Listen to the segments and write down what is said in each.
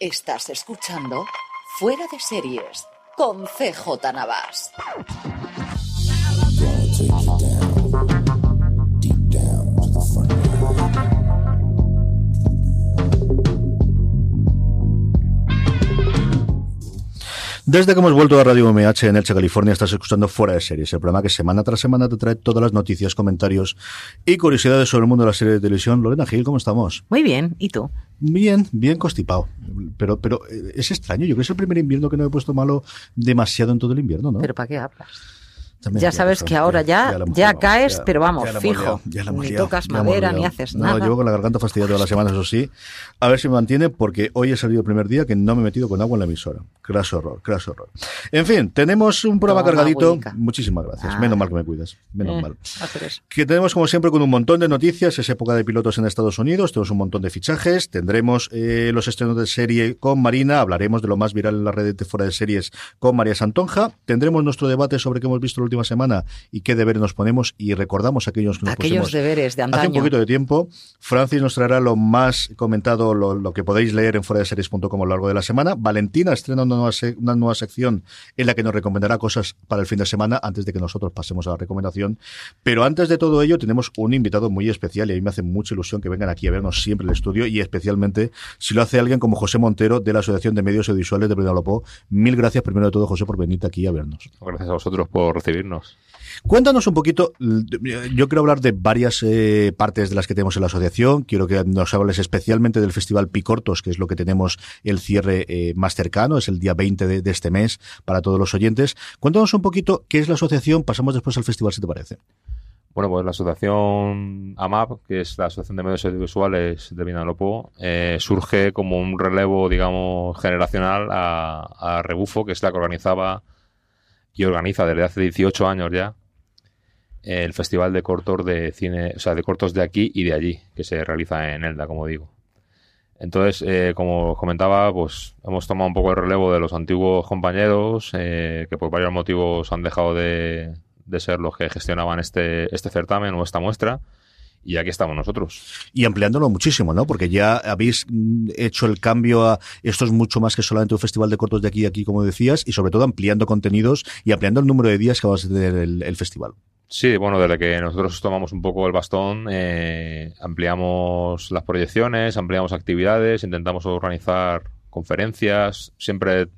Estás escuchando Fuera de Series con CJ Navas. Desde que hemos vuelto a Radio MH en Elche, California, estás escuchando Fuera de Series, el programa que semana tras semana te trae todas las noticias, comentarios y curiosidades sobre el mundo de la serie de televisión. Lorena Gil, ¿cómo estamos? Muy bien, ¿y tú? Bien, bien constipado. Pero, pero eh, es extraño, yo creo que es el primer invierno que no he puesto malo demasiado en todo el invierno, ¿no? ¿Pero para qué hablas? Ya sabes que ahora ya, ya, caes, pero vamos, fijo. ni tocas madera, ni haces nada. No, llevo con la garganta fastidiada toda la semana, eso sí. A ver si me mantiene, porque hoy he salido el primer día que no me he metido con agua en la emisora. Craso horror, craso horror. En fin, tenemos un programa cargadito. Muchísimas gracias. Menos mal que me cuidas. Menos Eh, mal. hacer Que tenemos, como siempre, con un montón de noticias. Es época de pilotos en Estados Unidos. Tenemos un montón de fichajes. Tendremos eh, los estrenos de serie con Marina. Hablaremos de lo más viral en la red de fuera de series con María Santonja. Tendremos nuestro debate sobre qué hemos visto la última semana y qué deberes nos ponemos. Y recordamos aquellos que nos Aquellos pusimos deberes de Hace un antaño. poquito de tiempo, Francis nos traerá lo más comentado, lo, lo que podéis leer en fuera de series.com a lo largo de la semana. Valentina estrena una nueva, se- una nueva sección en la que nos recomendará cosas para el fin de semana antes de que nosotros pasemos a la recomendación. Pero antes de todo ello, tenemos un invitado muy especial y a mí me hace mucha ilusión que vengan aquí a vernos siempre el estudio y especialmente si lo hace alguien como José Montero de la Asociación de Medios Audiovisuales de Pedalopó. Mil gracias primero de todo, José, por venirte aquí a vernos. Gracias a vosotros por Cuéntanos un poquito, yo quiero hablar de varias eh, partes de las que tenemos en la asociación, quiero que nos hables especialmente del Festival Picortos, que es lo que tenemos el cierre eh, más cercano, es el día 20 de, de este mes para todos los oyentes. Cuéntanos un poquito qué es la asociación, pasamos después al festival si te parece. Bueno, pues la asociación AMAP, que es la Asociación de Medios Audiovisuales de Vinalopó, eh, surge como un relevo, digamos, generacional a, a Rebufo, que es la que organizaba y organiza desde hace 18 años ya el Festival de Cortos de Cine, o sea, de cortos de aquí y de allí, que se realiza en Elda, como digo. Entonces, eh, como comentaba, pues hemos tomado un poco el relevo de los antiguos compañeros eh, que por varios motivos han dejado de, de ser los que gestionaban este, este certamen o esta muestra. Y aquí estamos nosotros. Y ampliándolo muchísimo, ¿no? Porque ya habéis mm, hecho el cambio a esto es mucho más que solamente un festival de cortos de aquí y aquí, como decías, y sobre todo ampliando contenidos y ampliando el número de días que va a tener el, el festival. Sí, bueno, desde que nosotros tomamos un poco el bastón, eh, ampliamos las proyecciones, ampliamos actividades, intentamos organizar conferencias, siempre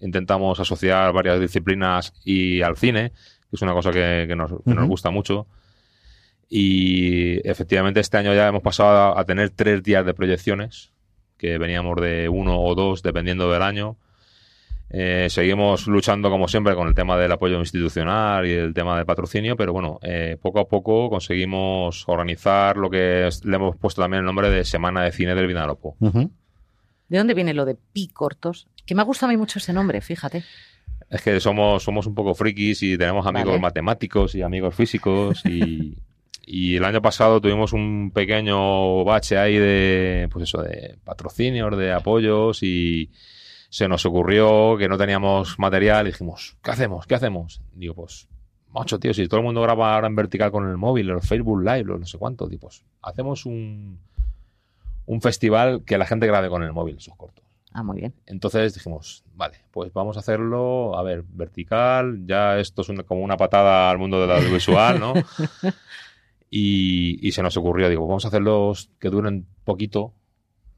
intentamos asociar varias disciplinas y al cine, que es una cosa que, que nos, que nos Ujú. gusta mucho. Y efectivamente este año ya hemos pasado a, a tener tres días de proyecciones, que veníamos de uno o dos, dependiendo del año. Eh, seguimos luchando, como siempre, con el tema del apoyo institucional y el tema del patrocinio, pero bueno, eh, poco a poco conseguimos organizar lo que es- le hemos puesto también el nombre de Semana de Cine del Vinalopó. ¿De dónde viene lo de pi cortos? Que me ha gustado a mí mucho ese nombre, fíjate. Es que somos, somos un poco frikis y tenemos amigos Vale. matemáticos y amigos físicos y, y el año pasado tuvimos un pequeño bache ahí de, pues eso, de patrocinios, de apoyos y se nos ocurrió que no teníamos material y dijimos, ¿qué hacemos? ¿Qué hacemos? Digo, pues, macho, tío, si todo el mundo graba ahora en vertical con el móvil, los Facebook Live, los no sé cuánto, digo, pues, hacemos un, un festival que la gente grabe con el móvil sus cortos. Ah, muy bien. Entonces dijimos, vale, pues vamos a hacerlo, a ver, vertical, ya esto es una- como una patada al mundo del audiovisual, ¿no? y, y se nos ocurrió, digo, vamos a hacerlos que duren poquito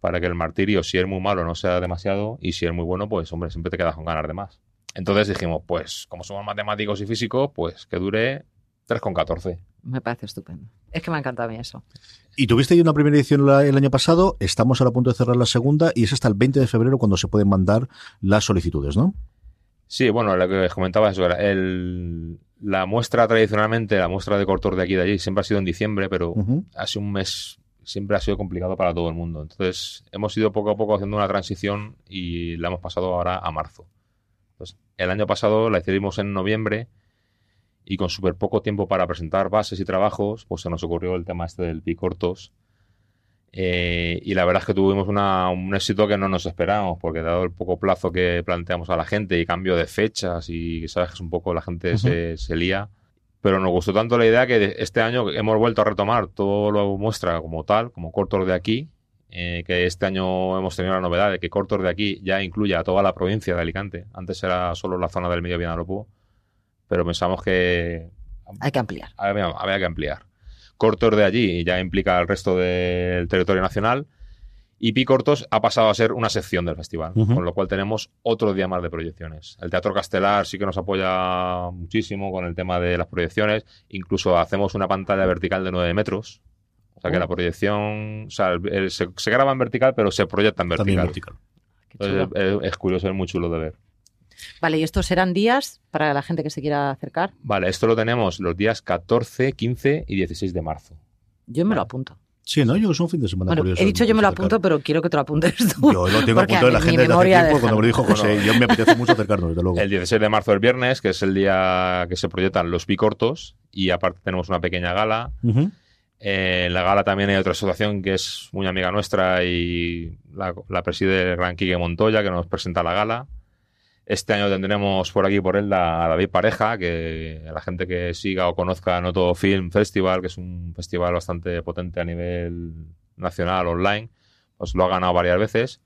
para que el martirio, si es muy malo, no sea demasiado, y si es muy bueno, pues hombre, siempre te quedas con ganas de más. Entonces dijimos, pues como somos matemáticos y físicos, pues que dure 3,14. Me parece estupendo. Es que me ha encantado a mí eso. Y tuviste ya una primera edición la- el año pasado, estamos ahora a punto de cerrar la segunda y es hasta el 20 de febrero cuando se pueden mandar las solicitudes, ¿no? Sí, bueno, lo que comentaba eso el, la muestra tradicionalmente, la muestra de cortos de aquí y de allí, siempre ha sido en diciembre, pero hace un mes siempre ha sido complicado para todo el mundo. Entonces, hemos ido poco a poco haciendo una transición y la hemos pasado ahora a marzo. Entonces, el año pasado la hicimos en noviembre y con súper poco tiempo para presentar bases y trabajos, pues se nos ocurrió el tema este del Picortos. Eh, y la verdad es que tuvimos una- un éxito que no nos esperábamos, porque dado el poco plazo que planteamos a la gente y cambio de fechas y sabes que es un poco la gente se, se lía, pero nos gustó tanto la idea que este año hemos vuelto a retomar todo lo muestra como tal, como cortos de aquí, eh, que este año hemos tenido la novedad de que Cortos de aquí ya incluye a toda la provincia de Alicante. Antes era solo la zona del medio Vinalopó, pero pensamos que... Hay que ampliar. Había, que ampliar. Cortos de allí ya implica el resto del territorio nacional y Picortos ha pasado a ser una sección del festival, con lo cual tenemos otro día más de proyecciones. El Teatro Castelar sí que nos apoya muchísimo con el tema de las proyecciones. Incluso hacemos una pantalla vertical de 9 metros. O sea que la oh. proyección, o sea, se, graba en vertical, pero se proyecta en vertical. es, curioso, es muy chulo de ver. Vale, ¿y estos serán días para la gente que se quiera acercar? Vale, esto lo tenemos los días 14, 15 y 16 de marzo. Yo me lo apunto. Sí, ¿no? Yo es un fin de semana curioso. He dicho yo me lo apunto, pero quiero que te lo apuntes tú. Yo lo tengo apuntado en la agenda desde hace tiempo cuando me lo dijo José. yo me apetece mucho acercarnos, desde luego. El 16 de marzo, el viernes, que es el día que se proyectan los bicortos, y aparte tenemos una pequeña gala. Eh, en la gala también hay otra asociación que es muy amiga nuestra y la, preside el gran Quique Montoya, que nos presenta la gala. Este año tendremos por aquí por él a David Pareja, que la gente que siga o conozca Noto Film Festival, que es un festival bastante potente a nivel nacional, online, pues lo ha ganado varias veces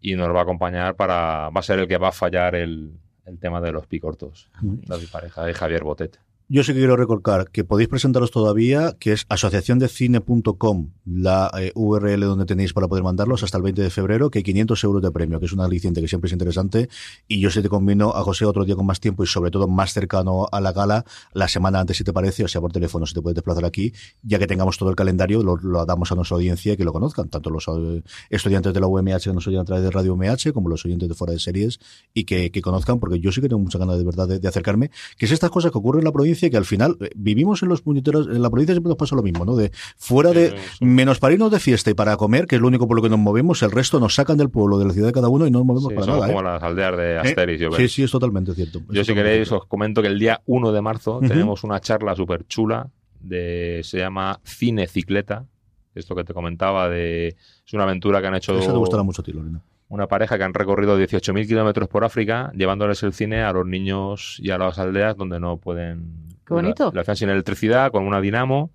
y nos va a acompañar para. va a ser el que va a fallar el, el tema de los picortos. David Pareja y Javier Botet. Yo sí que quiero recordar que podéis presentaros todavía, que es asociaciondecine.com, la eh, URL donde tenéis para poder mandarlos hasta el 20 de febrero, que hay 500 euros de premio, que es una aliciente que siempre es interesante. Y yo sí te convino a José otro día con más tiempo y sobre todo más cercano a la gala, la semana antes si te parece, o sea por teléfono si te puedes desplazar aquí, ya que tengamos todo el calendario, lo, damos a nuestra audiencia y que lo conozcan, tanto los eh, estudiantes de la UMH que nos oyen a través de Radio UMH, como los oyentes de fuera de series, y que, conozcan, porque yo sí que tengo mucha ganas de verdad de acercarme, que es estas cosas que ocurren en la provincia que al final eh, vivimos en los puñeteros, en la provincia siempre nos pasa lo mismo, ¿no? De fuera de, menos para irnos de fiesta y para comer, que es lo único por lo que nos movemos, el resto nos sacan del pueblo, de la ciudad de cada uno y no nos movemos para nada. como ¿eh? las aldeas de Asteris, yo Sí, sí, es totalmente cierto. Yo si queréis os comento que el día 1 de marzo tenemos una charla súper chula de, se llama Cine Cicleta, esto que te comentaba de, es una aventura que han hecho... Eso te gustará mucho a ti, Lorena una pareja que han recorrido 18.000 kilómetros por África, llevándoles el cine a los niños y a las aldeas donde no pueden... Qué bonito. Lo hacen sin electricidad, con una dinamo.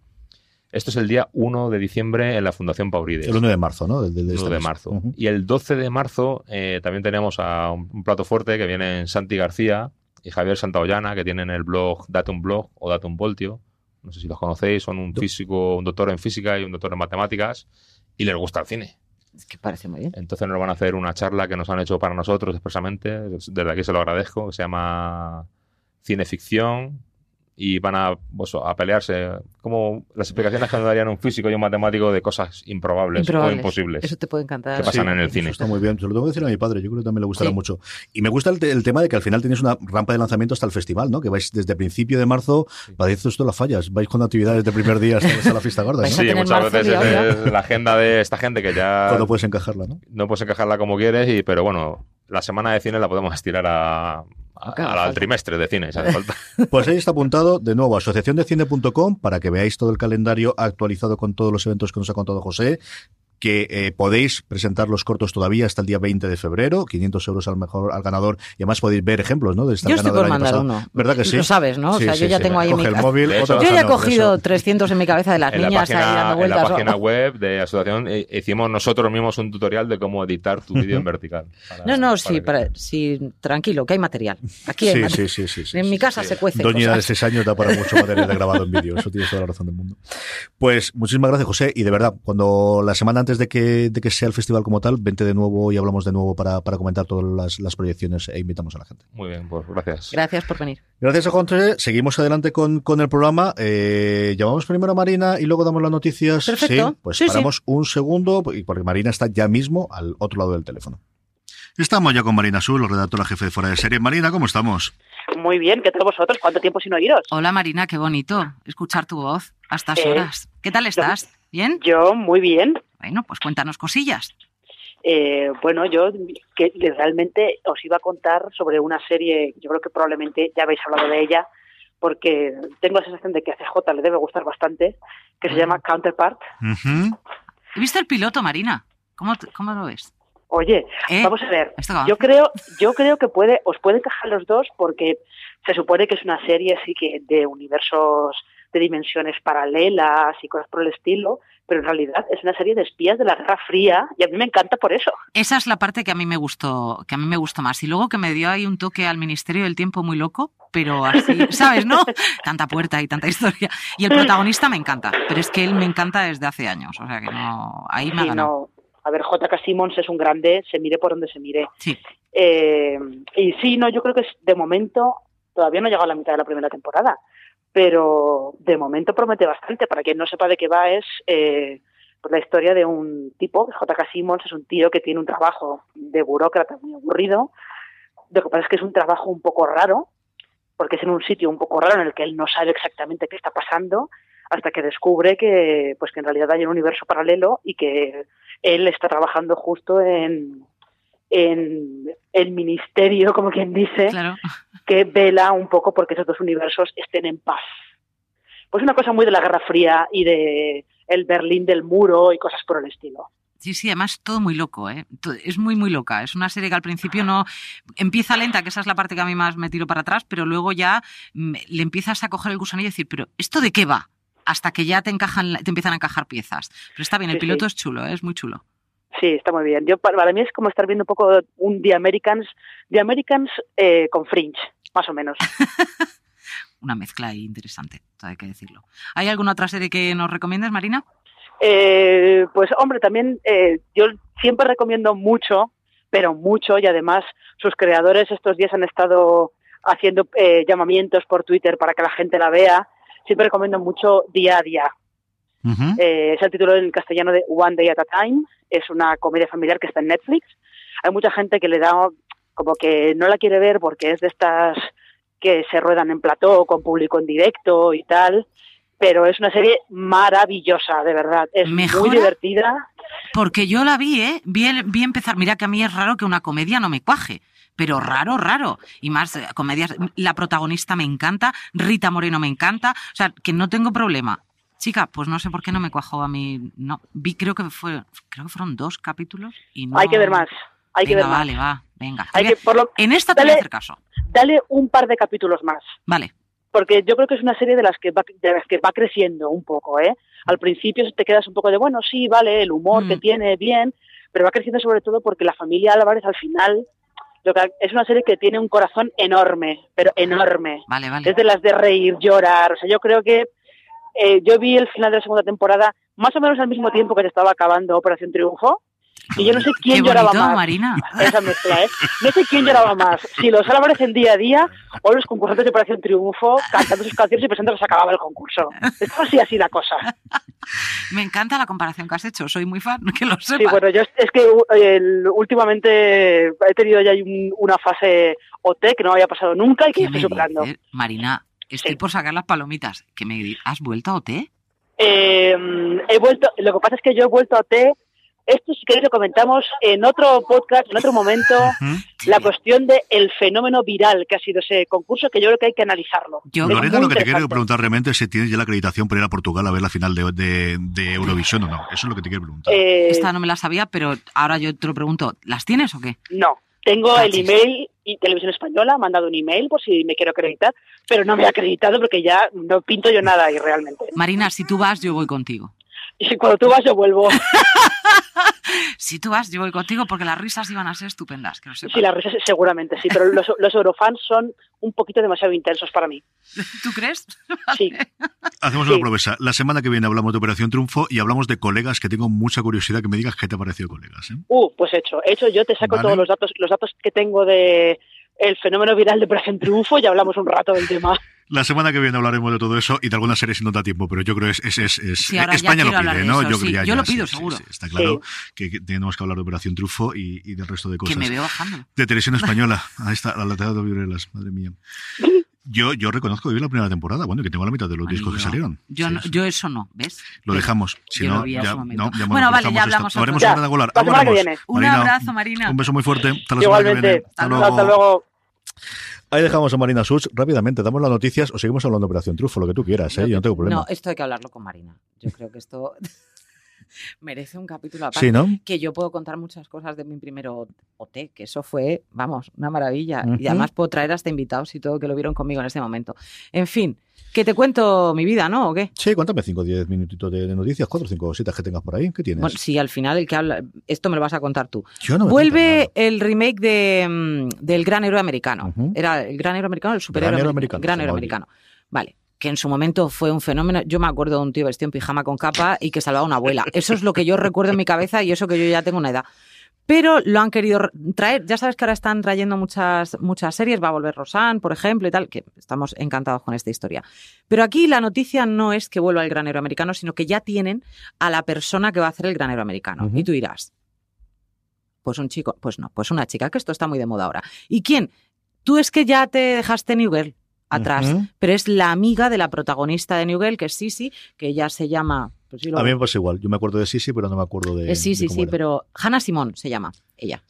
Esto es el día 1 de diciembre en la Fundación Paurides. El 1 de marzo, ¿no? El, de, 1 de este marzo. Y el 12 de marzo eh, también tenemos a un, plato fuerte que vienen Santi García y Javier Santaollana, que tienen el blog Datum Blog o Datum Voltio. No sé si los conocéis, son un físico, un doctor en física y un doctor en matemáticas y les gusta el cine. Es que parece muy bien. Entonces nos van a hacer una charla que nos han hecho para nosotros expresamente, desde aquí se lo agradezco, que se llama Cineficción, y van a, pues, a pelearse. Como las explicaciones que nos darían un físico y un matemático de cosas improbables, o imposibles. Eso te puede encantar. Que pasan en el cine. está muy bien. Se lo tengo que decir a mi padre. Yo creo que también le gustará mucho. Y me gusta el, tema de que al final tenéis una rampa de lanzamiento hasta el festival, ¿no? Que vais desde principio de marzo, padece esto las fallas. Vais con actividades de primer día hasta, la fiesta gorda. Sí, muchas veces es, la agenda de esta gente que ya. No puedes encajarla, ¿no? No puedes encajarla como quieres, y, pero bueno, la semana de cine la podemos estirar a, al trimestre de cine, falta. Pues ahí está apuntado de nuevo asociaciondecine.com para que veáis todo el calendario actualizado con todos los eventos que nos ha contado José que eh, podéis presentar los cortos todavía hasta el día 20 de febrero, 500 euros al mejor al ganador, y además podéis ver ejemplos, ¿no? De esta yo estoy por mandar uno. ¿Verdad que sí? Lo sabes, ¿no? o sea, yo ya tengo ahí en mi el móvil, Yo ya he cogido 300 en mi cabeza de las niñas ahí dando vueltas. En la página web de asociación eh, hicimos nosotros mismos un tutorial de cómo editar tu vídeo en vertical. no, no, sí, sí, tranquilo, que hay material. Aquí hay material. Sí, sí, sí, En mi casa se cuece. Doña de 6 años da para mucho material de grabado en vídeo, eso tienes toda la razón del mundo. Pues muchísimas gracias, José, y de verdad, cuando la semana antes de que sea el festival como tal, vente de nuevo y hablamos de nuevo para, comentar todas las, proyecciones e invitamos a la gente. Muy bien, pues gracias. Gracias por venir. Gracias a José. Seguimos adelante con, el programa. Eh, llamamos primero a Marina y luego damos las noticias. Perfecto. Sí, pues paramos un segundo porque Marina está ya mismo al otro lado del teléfono. Estamos ya con Marina Sul, redactora jefe de Fuera de Serie. Marina, ¿cómo estamos? Muy bien, ¿qué tal vosotros? ¿Cuánto tiempo sin oíros? Hola Marina, qué bonito escuchar tu voz a estas eh, horas. ¿Qué tal estás? ¿Bien? Yo muy bien. Bueno, pues cuéntanos cosillas. Eh, bueno, yo que realmente os iba a contar sobre una serie, yo creo que probablemente ya habéis hablado de ella, porque tengo la sensación de que a CJ le debe gustar bastante, que se llama Counterpart. He visto el piloto, Marina. ¿Cómo, cómo lo ves? Oye, ¿Eh? vamos a ver. Yo creo, yo creo que puede, os puede encajar los dos porque se supone que es una serie así que de universos de dimensiones paralelas y cosas por el estilo, pero en realidad es una serie de espías de la Guerra Fría y a mí me encanta por eso. Esa es la parte que a mí me gustó, que a mí me gustó más. Y luego que me dio ahí un toque al Ministerio del Tiempo muy loco, pero así, ¿sabes, no? Tanta puerta y tanta historia. Y el protagonista me encanta, pero es que él me encanta desde hace años, o sea que no, ahí me ha ganado. A ver, J.K. Simmons es un grande, se mire por donde se mire. Sí. Eh, y sí, no, yo creo que de momento todavía no ha llegado a la mitad de la primera temporada pero de momento promete bastante. Para quien no sepa de qué va, es eh, pues la historia de un tipo, J.K. Simmons, es un tío que tiene un trabajo de burócrata muy aburrido. Lo que pasa es que es un trabajo un poco raro, porque es en un sitio un poco raro en el que él no sabe exactamente qué está pasando, hasta que descubre que, pues que en realidad hay un universo paralelo y que él está trabajando justo en, en el ministerio, como quien dice, que vela un poco porque esos dos universos estén en paz. Pues una cosa muy de la Guerra Fría y de el Berlín del muro y cosas por el estilo. Sí, sí, además todo muy loco, ¿eh? Es muy, muy loca. Es una serie que al principio no empieza lenta, que esa es la parte que a mí más me tiro para atrás, pero luego ya mm, le empiezas a coger el gusanillo y decir, pero ¿esto de qué va? Hasta que ya te encajan, te empiezan a encajar piezas. Pero está bien, el piloto es chulo, ¿eh? es muy chulo. Sí, está muy bien. Yo para, mí es como estar viendo un poco un The Americans, The Americans eh, con Fringe, más o menos. Una mezcla interesante, hay que decirlo. ¿Hay alguna otra serie que nos recomiendas, Marina? Eh, pues hombre, también eh, yo siempre recomiendo mucho, pero mucho, y además sus creadores estos días han estado haciendo llamamientos por Twitter para que la gente la vea. Siempre recomiendo mucho Día a Día. es el título en castellano de One Day at a Time es una comedia familiar que está en Netflix. Hay mucha gente que le da como que no la quiere ver porque es de estas que se ruedan en plató con público en directo y tal, pero es una serie maravillosa, de verdad. Es muy divertida. Porque yo la vi, ¿eh? Vi, vi empezar. Mira que a mí es raro que una comedia no me cuaje pero raro, raro. Y más eh, comedias, la protagonista me encanta, Rita Moreno me encanta, o sea, que no tengo problema. Chica, pues no sé por qué no me cuajó a mí. No, vi, creo que fue, creo que fueron dos capítulos y no. Hay que ver más. Hay que ver vale, va, venga. en esta te voy a hacer caso. Dale un par de capítulos más. Vale. Porque yo creo que es una serie de las que va, de las que va creciendo un poco, ¿eh? Al principio te quedas un poco de, bueno, sí, vale, el humor que mm. tiene, bien, pero va creciendo sobre todo porque la familia Álvarez al final es una serie que tiene un corazón enorme, pero enorme. Vale, vale. Es de las de reír, llorar. O sea, yo creo que eh, yo vi el final de la segunda temporada más o menos al mismo tiempo que se estaba acabando Operación Triunfo. Y yo no sé quién lloraba más. Marina. Esa mezcla, ¿eh? No sé quién lloraba más. Si los Álvarez en día a día o los concursantes de Operación Triunfo cantando sus canciones y pensando que se acababa el concurso. Es así, así la cosa. Me encanta la comparación que has hecho. Soy muy fan, que lo sepas. Sí, bueno, yo es que últimamente he tenido ya una fase OT que no había pasado nunca y que estoy superando. Marina, Estoy por sacar las palomitas. ¿Que me ¿Has vuelto a OT? Eh, he vuelto, lo que pasa es que yo he vuelto a OT. Esto, si queréis, lo comentamos en otro podcast, en otro momento. La cuestión del el fenómeno viral que ha sido ese concurso, que yo creo que hay que analizarlo. Lorena, lo que te quiero preguntar realmente es si tienes ya la acreditación para ir a Portugal a ver la final de, de, Eurovisión o no. Eso es lo que te quiero preguntar. Eh, Esta no me la sabía, pero ahora yo te lo pregunto. ¿Las tienes o qué? No. Tengo el email y Televisión Española ha mandado un email por si me quiero acreditar, pero no me ha acreditado porque ya no pinto yo nada ahí realmente. Marina, si tú vas, yo voy contigo. Y si cuando tú vas, yo vuelvo. si tú vas, yo voy contigo porque las risas iban a ser estupendas. Que sí, las risas seguramente sí, pero los, los eurofans son un poquito demasiado intensos para mí. ¿Tú crees? Sí. Hacemos una promesa. La semana que viene hablamos de Operación Triunfo y hablamos de colegas que tengo mucha curiosidad que me digas qué te ha parecido colegas. ¿eh? Uh, pues hecho. Hecho, yo te saco todos los datos, los datos que tengo de el fenómeno viral de Operación Triunfo y hablamos un rato del tema. La semana que viene hablaremos de todo eso y de algunas series si no da tiempo, pero yo creo que es, es, es, España lo pide, ¿no? yo, lo pido, seguro. está claro que, tenemos que hablar de Operación Trufo y, y, del resto de cosas. Que me veo bajando. De televisión española. Ahí está, la lateral de Vibrelas, madre mía. Yo, yo reconozco que vi la primera temporada, bueno, que tengo la mitad de los discos que salieron. Yo, yo eso no, ¿ves? Lo dejamos. Si no, ya, no, ya, bueno, vale, ya hablamos. Lo haremos ya, de Un abrazo, Marina. Un beso muy fuerte. Hasta la Igualmente. Hasta luego. Hasta luego. Ahí dejamos a Marina Such rápidamente. Damos las noticias o seguimos hablando de Operación Trufo, lo que tú quieras, ¿eh? yo no tengo problema. No, esto hay que hablarlo con Marina. Yo creo que esto. merece un capítulo aparte. Sí, ¿no? Que yo puedo contar muchas cosas de mi primer OT, que eso fue, vamos, una maravilla. Y además puedo traer hasta invitados y todo que lo vieron conmigo en ese momento. En fin, que te cuento mi vida, ¿no? ¿O qué? Sí, cuéntame 5 o 10 minutitos de, de noticias, 4 o 5 cositas que tengas por ahí. ¿Qué tienes? Bueno, sí, al final el que habla, esto me lo vas a contar tú. Yo no me Vuelve el remake de, mm, del Gran Héroe Americano. Era el Gran Héroe Americano, el superhéroe Gran Héroe amer- Americano, Gran Héroe Americano. Vale. Que en su momento fue un fenómeno. Yo me acuerdo de un tío vestido en pijama con capa y que salvaba a una abuela. Eso es lo que yo recuerdo en mi cabeza y eso que yo ya tengo una edad. Pero lo han querido traer. Ya sabes que ahora están trayendo muchas, muchas series. Va a volver Rosanne, por ejemplo, y tal, que estamos encantados con esta historia. Pero aquí la noticia no es que vuelva el Gran Héroe Americano, sino que ya tienen a la persona que va a hacer el Gran Héroe Americano. Y tú dirás, pues un chico, pues no, pues una chica, que esto está muy de moda ahora. ¿Y quién? Tú es que ya te dejaste New Girl atrás, pero es la amiga de la protagonista de New Girl, que es Sisi, que ya se llama... Pues sí, lo- A mí me pasa igual. Yo me acuerdo de Sisi, pero no me acuerdo de. eh, sí, de sí, cómo sí, era. pero Hannah Simón se llama ella.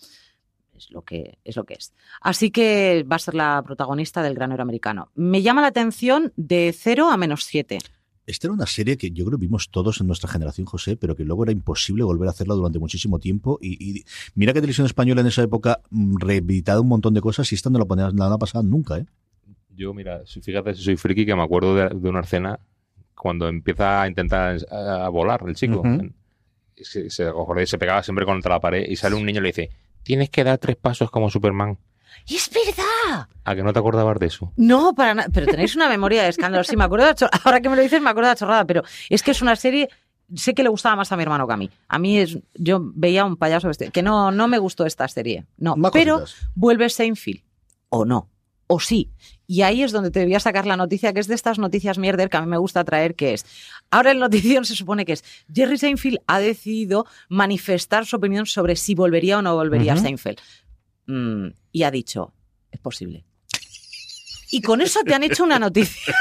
Es lo que es lo que es. Así que va a ser la protagonista del Gran Héroe Americano. Me llama la atención de 0 a menos 7. Esta era una serie que yo creo que vimos todos en nuestra generación, José, pero que luego era imposible volver a hacerla durante muchísimo tiempo. Y, y mira que Televisión Española en esa época mm, reeditado un montón de cosas y esta no la ponían nada pasada nunca, ¿eh? Yo, mira, si- fíjate si soy friki que me acuerdo de, de una escena cuando empieza a intentar a, a volar el chico. Ujú. se, se, acordáis, se pegaba siempre contra la pared y sale un niño y le dice, tienes que dar tres pasos como Superman. ¡Y es verdad! ¿A que no te acordabas de eso? No, para nada. Pero tenéis una memoria de escándalo. Sí, me acuerdo de Ahora que me lo dices, me acuerdo de la chorrada, pero es que es una serie. Sé que le gustaba más a mi hermano que a mí. A mí es. Yo veía un payaso vestido. Que no, no me gustó esta serie. No. Más pero cositas. vuelve Seinfeld. O no. O sí. Y ahí es donde te debía sacar la noticia, que es de estas noticias mierder que a mí me gusta traer, que es. Ahora el notición se supone que es. Jerry Seinfeld ha decidido manifestar su opinión sobre si volvería o no volvería. Seinfeld. Mm, y ha dicho, es posible. Y con eso te han hecho una noticia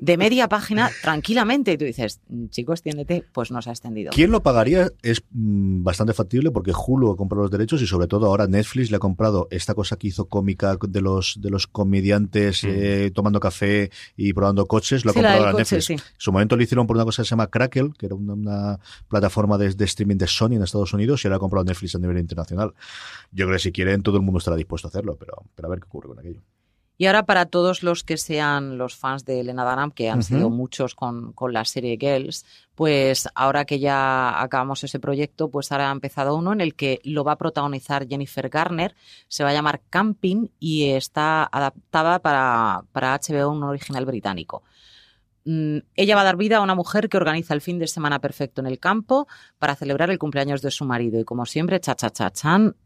de media página tranquilamente. Y tú dices, "Mm, chico, extiéndete. Pues no se ha extendido. ¿Quién lo pagaría? Es mm, bastante factible porque Hulu ha comprado los derechos y sobre todo ahora Netflix le ha comprado esta cosa que hizo cómica de los de los comediantes Mm. eh, tomando café y probando coches, lo ha Sí, comprado ahora coche, Netflix. sí. En su momento lo hicieron por una cosa que se llama Crackle, que era una, una plataforma de, de streaming de Sony en Estados Unidos y ahora ha comprado Netflix a nivel internacional. Yo creo que si quieren todo el mundo estará dispuesto a hacerlo, pero, pero a ver qué ocurre con aquello. Y ahora para todos los que sean los fans de Elena Dunham, que han sido muchos con, con la serie Girls, pues ahora que ya acabamos ese proyecto, pues ahora ha empezado uno en el que lo va a protagonizar Jennifer Garner, se va a llamar Camping y está adaptada para, para HBO, un original británico. Mm, Ella va a dar vida a una mujer que organiza el fin de semana perfecto en el campo para celebrar el cumpleaños de su marido. Y como siempre, cha cha cha chan,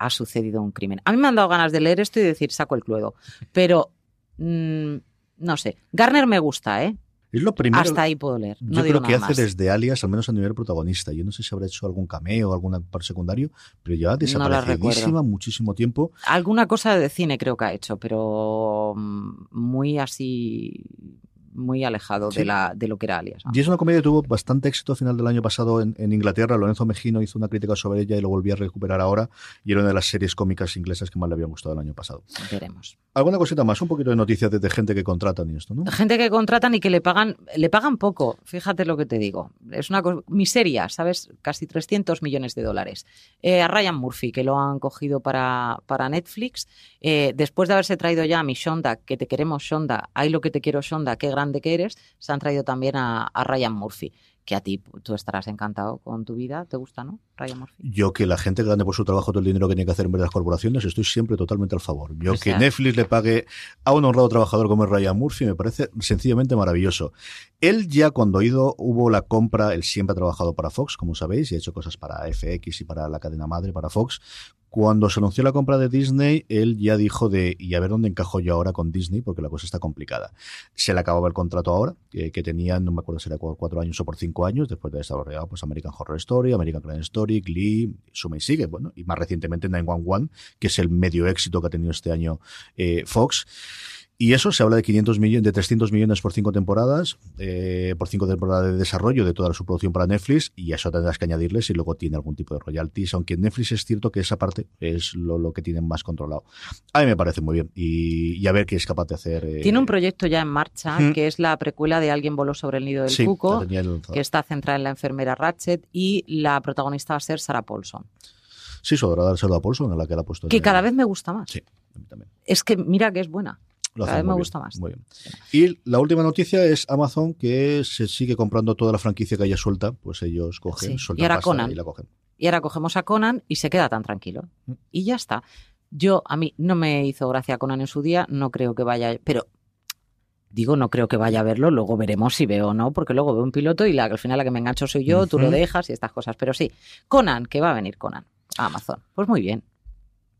ha sucedido un crimen. A mí me han dado ganas de leer esto y decir, saco el cluedo. Pero, mm, no sé. Garner me gusta, ¿eh? Es lo primero. Hasta ahí puedo leer. No yo digo creo que nada hace más. desde Alias, al menos a nivel protagonista. Yo no sé si habrá hecho algún cameo o algún par secundario, pero ya la desaparecidísima recuerdo. muchísimo tiempo. Alguna cosa de cine creo que ha hecho, pero mm, muy así, muy alejado Sí. de, la, de lo que era Alias. ¿no? Y es una comedia que tuvo bastante éxito a final del año pasado en, en Inglaterra. Lorenzo Mejino hizo una crítica sobre ella y lo volví a recuperar ahora. Y era una de las series cómicas inglesas que más le habían gustado el año pasado. Veremos. ¿Alguna cosita más? Un poquito de noticias de, de gente que contratan y esto, ¿no? Gente que contratan y que le pagan, le pagan poco. Fíjate lo que te digo. Es una miseria, ¿sabes? Casi 300 millones de dólares. Eh, a Ryan Murphy, que lo han cogido para, para Netflix, eh, después de haberse traído ya a mi Shonda, que te queremos Shonda, hay lo que te quiero Shonda, qué grande que eres, se han traído también a, a Ryan Murphy, que a ti tú estarás encantado con tu vida. ¿Te gusta, no? Ryan Murphy. Yo que la gente gane por su trabajo todo el dinero que tiene que hacer en vez de las corporaciones, estoy siempre totalmente al favor. Yo O que Netflix le pague a un honrado trabajador como es Ryan Murphy me parece sencillamente maravilloso. Él ya cuando ido hubo la compra, él siempre ha trabajado para Fox, como sabéis, y ha hecho cosas para FX y para la cadena madre, para Fox. Cuando se anunció la compra de Disney, él ya dijo de, y a ver dónde encajo yo ahora con Disney, porque la cosa está complicada. Se le acababa el contrato ahora, que, tenían, no me acuerdo si era cuatro años o por cinco años, después de desarrollado pues American Horror Story, American Crime Story, Glee, suma y sigue, bueno, y más recientemente 911, que es el medio éxito que ha tenido este año eh, Fox. Y eso se habla de 500 millones, de 300 millones por cinco temporadas, eh, por cinco temporadas de desarrollo de toda su producción para Netflix, y a eso tendrás que añadirle si luego tiene algún tipo de royalties, aunque en Netflix es cierto que esa parte es lo, lo que tienen más controlado. A mí me parece muy bien, y, y a ver qué es capaz de hacer. eh, Tiene un proyecto ya en marcha, que es la precuela de Alguien voló sobre el nido del sí, cuco, que está centrada en la enfermera Ratchet, y la protagonista va a ser Sarah Paulson, Sí, su adorada Sarah Paulson, en la que la ha puesto. que el- cada vez me gusta más. Sí, a mí también. Es que mira que es buena. Lo Cada vez me gusta bien, más. Muy bien. Y la última noticia es Amazon, que se sigue comprando toda la franquicia que haya suelta, pues ellos cogen, Sí. sueltan Y ahora Conan. y la cogen. Y ahora cogemos a Conan y se queda tan tranquilo. Mm. Y ya está. Yo, a mí no me hizo gracia Conan en su día, no creo que vaya, pero digo, no creo que vaya a verlo, luego veremos si veo o no, porque luego veo un piloto y la, al final la que me engancho soy yo, tú lo dejas y estas cosas. Pero sí, Conan, que va a venir Conan a Amazon. Pues muy bien.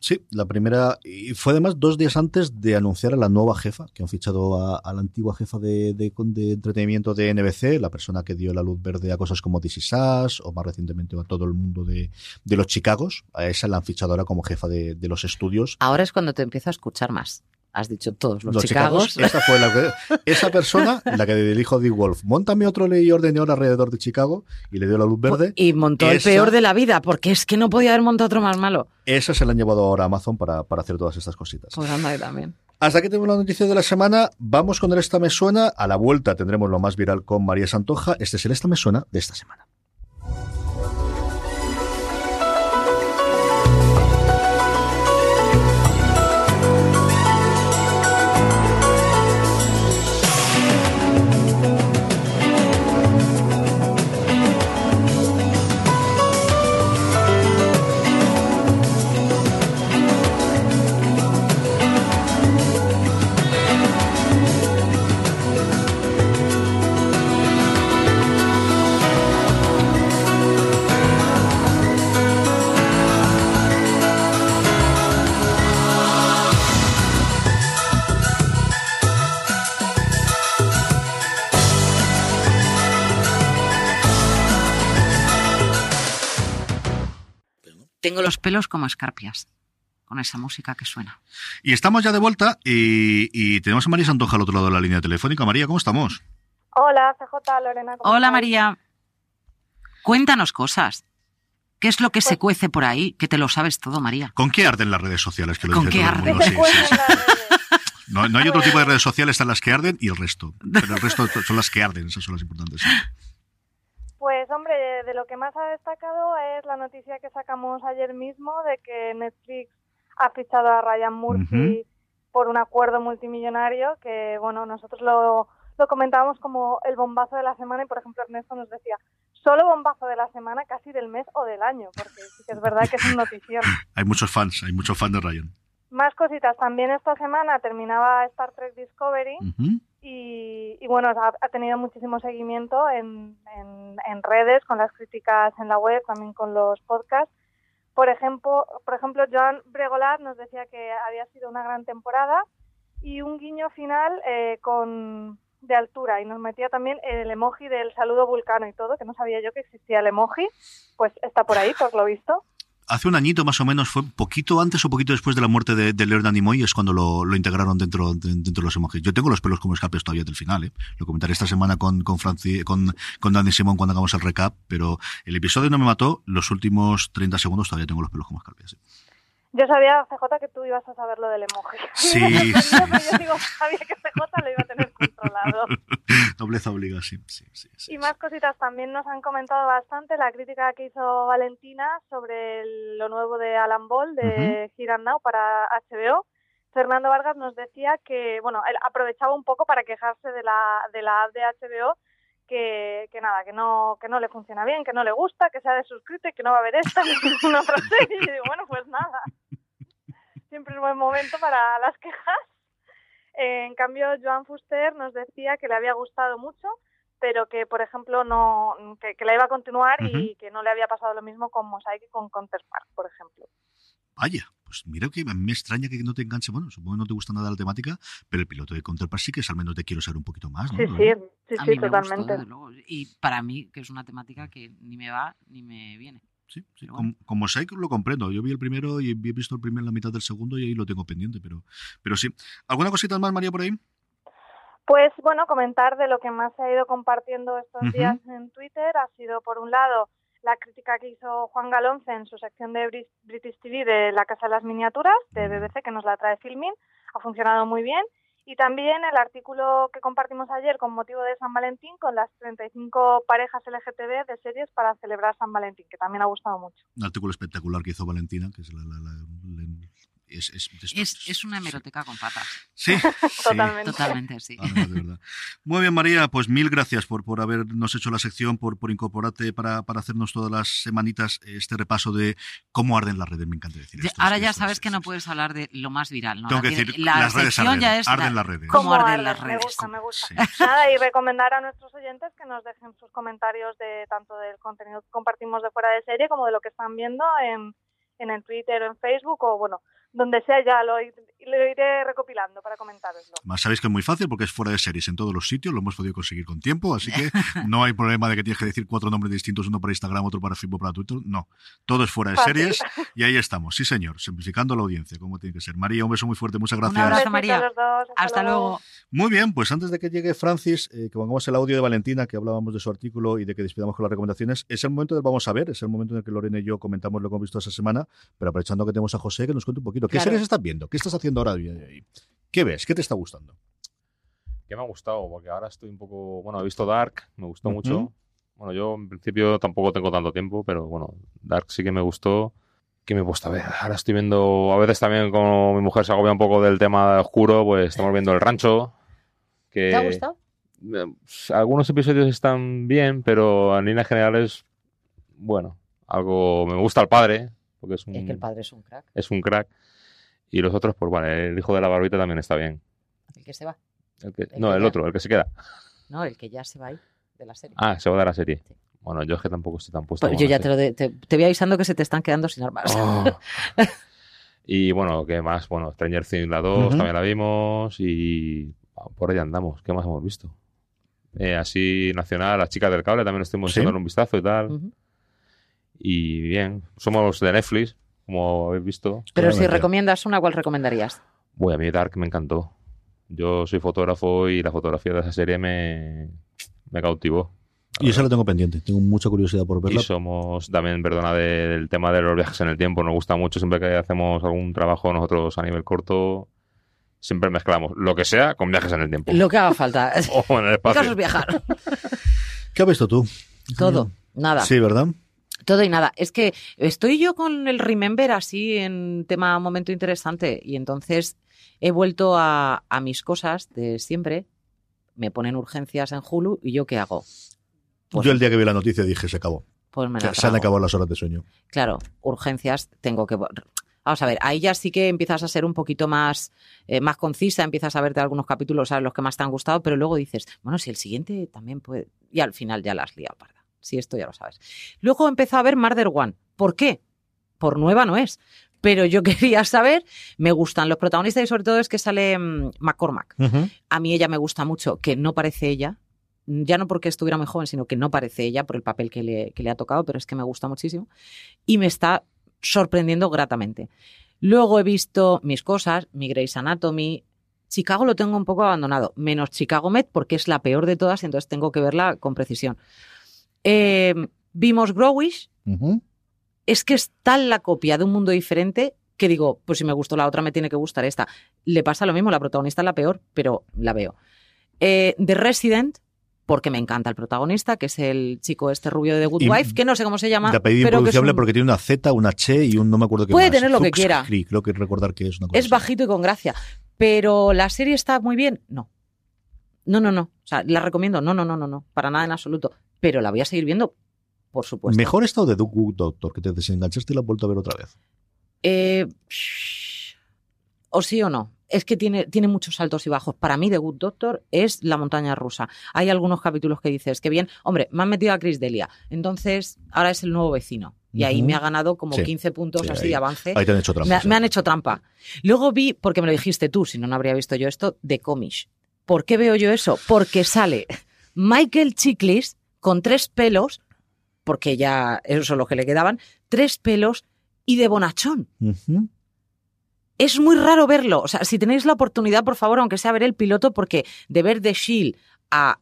Sí, la primera. Y fue además dos días antes de anunciar a la nueva jefa, que han fichado a, la antigua jefa de, de- de entretenimiento de NBC, la persona que dio la luz verde a cosas como Is Us, o más recientemente a todo el mundo de, de los Chicagos. A esa la han fichado ahora como jefa de, de los estudios. Ahora es cuando te empiezo a escuchar más. Has dicho todos los, Los Chicagos. Chicagos, esa fue la que- esa persona, la que dijo Dick Wolf, montame otro ley y orden ahora alrededor de Chicago y le dio la luz verde. Y montó el peor de la vida, porque es que no podía haber montado otro más malo. Esa se la han llevado ahora a Amazon para, para hacer todas estas cositas. Pues anda también. Hasta aquí tenemos la noticia de la semana. Vamos con el Esta Me Suena. A la vuelta tendremos lo más viral con María Santoja. Este es el Esta Me Suena de esta semana. Tengo los pelos como escarpias con esa música que suena. Y estamos ya de vuelta y, y tenemos a María Santoja al otro lado de la línea telefónica. María, ¿cómo estamos? Hola, CJ, Lorena. ¿cómo Hola? María. Cuéntanos cosas. ¿Qué es lo que se Pues- cuece por ahí? Que te lo sabes todo, María. ¿Con qué arden las redes sociales? Que lo ¿Con dice qué arden? No, no hay otro tipo de redes sociales, están las que arden y el resto. Pero el resto son las que arden, esas son las importantes. Pues hombre, de lo que más ha destacado es la noticia que sacamos ayer mismo de que Netflix ha fichado a Ryan Murphy por un acuerdo multimillonario que, bueno, nosotros lo, lo comentábamos como el bombazo de la semana y, por ejemplo, Ernesto nos decía, solo bombazo de la semana, casi del mes o del año, porque sí que es verdad que es un notición. Hay muchos fans, hay muchos fans de Ryan. Más cositas, también esta semana terminaba Star Trek Discovery y, y bueno, ha, ha tenido muchísimo seguimiento en, en, en redes, con las críticas en la web, también con los podcasts. Por ejemplo, por ejemplo, Joan Bregolat nos decía que había sido una gran temporada y un guiño final eh, con de altura y nos metía también el emoji del saludo vulcano y todo, que no sabía yo que existía el emoji, pues está por ahí, por lo visto. Hace un añito más o menos, fue poquito antes o poquito después de la muerte de, de Leonard Nimoy, es cuando lo, integraron dentro, de- dentro de los emojis. Yo tengo los pelos como escapes todavía del final, ¿eh? Lo comentaré esta semana con, con, con, con Simón cuando hagamos el recap, pero el episodio no me mató, los últimos 30 segundos todavía tengo los pelos como escarpias. ¿eh? Yo sabía, CJ, que tú ibas a saber lo del emoji. Sí, pero yo digo, sabía que CJ lo iba a tener controlado. Nobleza obliga, sí, sí, sí. sí, Y más cositas también nos han comentado bastante la crítica que hizo Valentina sobre el- lo nuevo de Alan Ball de and Now para HBO. Fernando Vargas nos decía que, bueno, él aprovechaba un poco para quejarse de la, de la app de HBO, que, que nada, que no, que no le funciona bien, que no le gusta, que se ha desuscrito y que no va a ver esta ni ninguna otra serie. Y digo, bueno, pues nada. Siempre es buen momento para las quejas. Eh, en cambio, Joan Fuster nos decía que le había gustado mucho, pero que, por ejemplo, no que, que la iba a continuar y que no le había pasado lo mismo con Mosaic y con Counterpart, por ejemplo. Vaya, pues mira que a mí me extraña que no te enganche. Bueno, supongo que no te gusta nada la temática, pero el piloto de Counterpart sí que es al menos te quiero saber un poquito más, ¿no? Sí, sí, sí, A sí, mí me gustó, totalmente. Y para mí, que es una temática que ni me va ni me viene. Sí, sí. Como, como Psych lo comprendo. Yo vi el primero y he visto el primero en la mitad del segundo y ahí lo tengo pendiente, pero, pero sí. ¿Alguna cosita más, María, por ahí? Pues bueno, comentar de lo que más se ha ido compartiendo estos días en Twitter ha sido, por un lado, la crítica que hizo Juan Galonce en su sección de British TV de La Casa de las Miniaturas de BBC, que nos la trae Filmin. Ha funcionado muy bien. Y también el artículo que compartimos ayer con motivo de San Valentín con las 35 parejas LGTB de series para celebrar San Valentín, que también ha gustado mucho. Un artículo espectacular que hizo Valentina, que es la... es, es, es- Es, es una hemeroteca con patas. Sí, sí. Totalmente. Totalmente, sí. Ah, de verdad. Muy bien, María, pues mil gracias por, por habernos hecho la sección, por, por incorporarte para, para hacernos todas las semanitas este repaso de cómo arden las redes. Me encanta decir Ya- esto. Ahora ya esto sabes es- que no puedes hablar de lo más viral. ¿no? Tengo que decir, la las redes arden, ya es arden las redes. ¿Cómo arden arden? las Me redes? gusta, me gusta. Sí. Nada, y recomendar a nuestros oyentes que nos dejen sus comentarios de tanto del contenido que compartimos de fuera de serie como de lo que están viendo en, en el Twitter o en Facebook o bueno, donde sea ya lo, ir- lo iré recopilando para comentároslo. Más sabéis que es muy fácil porque es fuera de series en todos los sitios, lo hemos podido conseguir con tiempo, así que no hay problema de que tienes que decir cuatro nombres distintos, uno para Instagram, otro para Facebook, para Twitter. No, todo es fuera de Fácil. series y ahí estamos. Sí, señor, simplificando la audiencia, como tiene que ser. María, un beso muy fuerte, muchas gracias. Un abrazo, María. dos, Hasta luego. Muy bien, pues antes de que llegue Francis, eh, que pongamos el audio de Valentina, que hablábamos de su artículo y de que despidamos con las recomendaciones, es el momento del vamos a ver, es el momento en el que Lorena y yo comentamos lo que hemos visto esa semana, pero aprovechando que tenemos a José, que nos cuente un poquito. ¿Qué Claro. series estás viendo? ¿Qué estás haciendo ahora? ¿Qué ves? ¿Qué te está gustando? que me ha gustado, porque ahora estoy un poco. Bueno, he visto Dark, me gustó Ujú. mucho. Bueno, yo en principio tampoco tengo tanto tiempo, pero bueno, Dark sí que me gustó. ¿Qué me he puesto a ver? Ahora estoy viendo. A veces también, como mi mujer se agobia un poco del tema oscuro, pues estamos viendo El Rancho. Que, ¿Te ha gustado? Eh, Algunos episodios están bien, pero en líneas generales, bueno, algo. Me gusta el padre, porque es un, Es que el padre es un crack, es un crack. Y los otros, pues vale, el hijo de la barbita también está bien. el que se va. El que- El no, que el ya- otro, el que se queda. No, el que ya se va ahí de la serie. Ah, se va dar la serie. Sí. Bueno, yo es que tampoco estoy tan puesto. Pues yo ya te, lo de- te, te voy avisando que se te están quedando sin armas. Oh. y bueno, ¿qué más? Bueno, Stranger Things la 2 Ujú. también la vimos y ah, por ahí andamos. ¿Qué más hemos visto? Eh, así nacional, las chicas del cable también estuvimos Sí. echando un vistazo y tal. Y bien, somos de Netflix, como habéis visto. Pero si recomiendas una, ¿cuál recomendarías? Bueno, a mí Dark me encantó. Yo soy fotógrafo y la fotografía de esa serie me, me cautivó. Y eso lo tengo pendiente, tengo mucha curiosidad por Y verla. somos también, perdona, de- del tema de los viajes en el tiempo. Nos gusta mucho siempre que hacemos algún trabajo nosotros a nivel corto. Siempre mezclamos lo que sea con viajes en el tiempo. Lo que haga falta. O en el El caso espacio. es viajar. ¿Qué has visto tú? Todo, nada. Sí, ¿verdad? Todo y nada. Es que estoy yo con el Remember así en tema momento interesante y entonces he vuelto a, a mis cosas de siempre. Me ponen urgencias en Hulu y yo qué hago. Pues, Yo el día que vi la noticia dije, se acabó. pues me Se, la se han acabado las horas de sueño. Claro, urgencias tengo que... Vamos a ver, ahí ya sí que empiezas a ser un poquito más, eh, más concisa, empiezas a verte algunos capítulos, sabes los que más te han gustado, pero luego dices, bueno, si el siguiente también puede... Y al final ya la has liado, parda. Si esto ya lo sabes. Luego empezó a ver Murder One. ¿Por qué? Por nueva no es. Pero yo quería saber, me gustan los protagonistas y sobre todo es que sale mm, McCormack. A mí ella me gusta mucho, que no parece ella. Ya no porque estuviera muy joven, sino que no parece ella por el papel que le, que le ha tocado, pero es que me gusta muchísimo. Y me está sorprendiendo gratamente. Luego he visto mis cosas, mi Grey's Anatomy. Chicago lo tengo un poco abandonado, menos Chicago Med, porque es la peor de todas y entonces tengo que verla con precisión. Eh, vimos Growish, es que es tal la copia de un mundo diferente que digo, pues si me gustó la otra, me tiene que gustar esta. Le pasa lo mismo, la protagonista es la peor, pero la veo. Eh, The Resident, porque me encanta el protagonista, que es el chico este rubio de The Good Y- Wife, que no sé cómo se llama. De apellido pero que es, impronunciable un- porque tiene una Z, una Che y un no me acuerdo qué Puede más. tener lo que quiera. Creek, creo que recordar que es una cosa es así. bajito y con gracia. Pero la serie está muy bien, no. No, no, no. O sea, la recomiendo, no, no, no, no, no. Para nada en absoluto. Pero la voy a seguir viendo, por supuesto. Mejor estado de The Good Doctor, que te desenganchaste y la has vuelto a ver otra vez. Eh, o sí o no. Es que tiene, tiene muchos altos y bajos. Para mí, The Good Doctor es la montaña rusa. Hay algunos capítulos que dices que bien, hombre, me han metido a Chris Delia. Entonces, ahora es el nuevo vecino. Y ahí me ha ganado como Sí. 15 puntos Sí, así ahí- de avance. Ahí te han hecho Me, trampas. me han hecho trampa. Luego vi, porque me lo dijiste tú, si no, no habría visto yo esto, de Comish. ¿Por qué veo yo eso? Porque sale Michael Chiklis con tres pelos, porque ya eso es lo que le quedaban, tres pelos y de bonachón. Es muy raro verlo. O sea, si tenéis la oportunidad, por favor, aunque sea ver el piloto, porque de ver The Shield a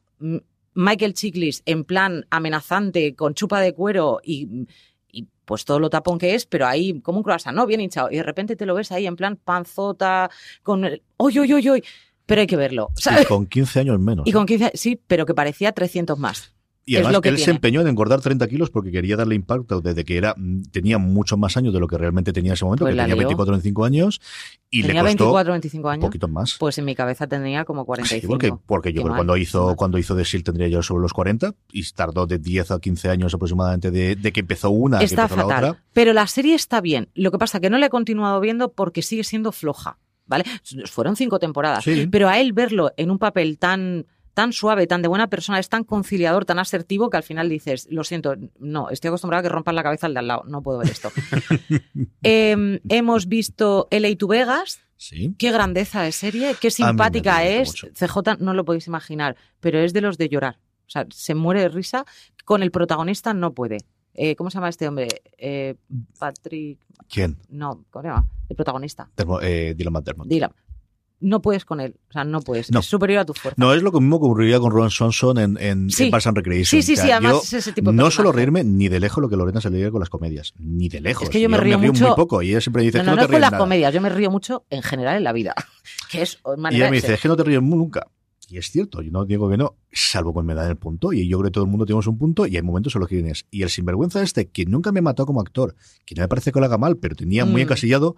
Michael Chiklis en plan amenazante, con chupa de cuero y, y, pues todo lo tapón que es, pero ahí como un croissant, ¿no? Bien hinchado. Y de repente te lo ves ahí en plan panzota, con el... ¡Oy, oy, oy, oy! Pero hay que verlo. Y ¿sabes? con 15 años menos. Y con 15, sí, pero que parecía 300 más. Y es además lo que él se empeñó en engordar 30 kilos porque quería darle impacto desde que era mm, tenía muchos más años de lo que realmente tenía en ese momento, Pues que la tenía lió. 24 o 25 años y Tenía le costó 24, 25 un años. poquito más. Pues en mi cabeza tenía como Sí, 45. porque, porque yo creo cuando hizo, cuando hizo The Shield tendría yo sobre los 40 y tardó de 10 a 15 años aproximadamente de, de que empezó una Está que empezó la fatal. otra. Pero la serie está bien. Lo que pasa que no la he continuado viendo porque sigue siendo floja. ¿Vale? Fueron cinco temporadas. Sí. Pero a él verlo en un papel tan tan suave, tan de buena persona, es tan conciliador, tan asertivo que al final dices, lo siento, no, estoy acostumbrado a que rompan la cabeza al de al lado, no puedo ver esto. Em, hemos visto LA to Vegas, Sí. qué grandeza de serie, qué simpática es. mucho. CJ no lo podéis imaginar, pero es de los de llorar. O sea, se muere de risa. Con el protagonista no puede. Eh, ¿Cómo se llama este hombre? Eh, Patrick. ¿Quién? No, ¿cómo se llama? El protagonista. Termo- eh, Dylan McDermott. Dylan. No puedes con él. O sea, no puedes. No. Es superior a tu fuerza. No, es lo mismo que ocurriría con Ron Swanson en, en, Sí. en and Recreation. Sí, sí, O sea, sí, además yo es ese tipo de No suelo reírme ni de lejos lo que Lorena se le diga con las comedias. Ni de lejos. Es que yo me río muy mucho- poco y ella siempre dice no, "Es no, que no con las nada". comedias. Yo me río mucho en general en la vida. Que es Y manera ella de me dice, es que no te ríes nunca. Y es cierto, yo no digo que no, salvo cuando me dan el punto. Y yo creo que todo el mundo tenemos un punto y hay momentos en los que vienes. Y el sinvergüenza este, que nunca me mató como actor, que no me parece que lo haga mal, pero tenía muy Mm. encasillado,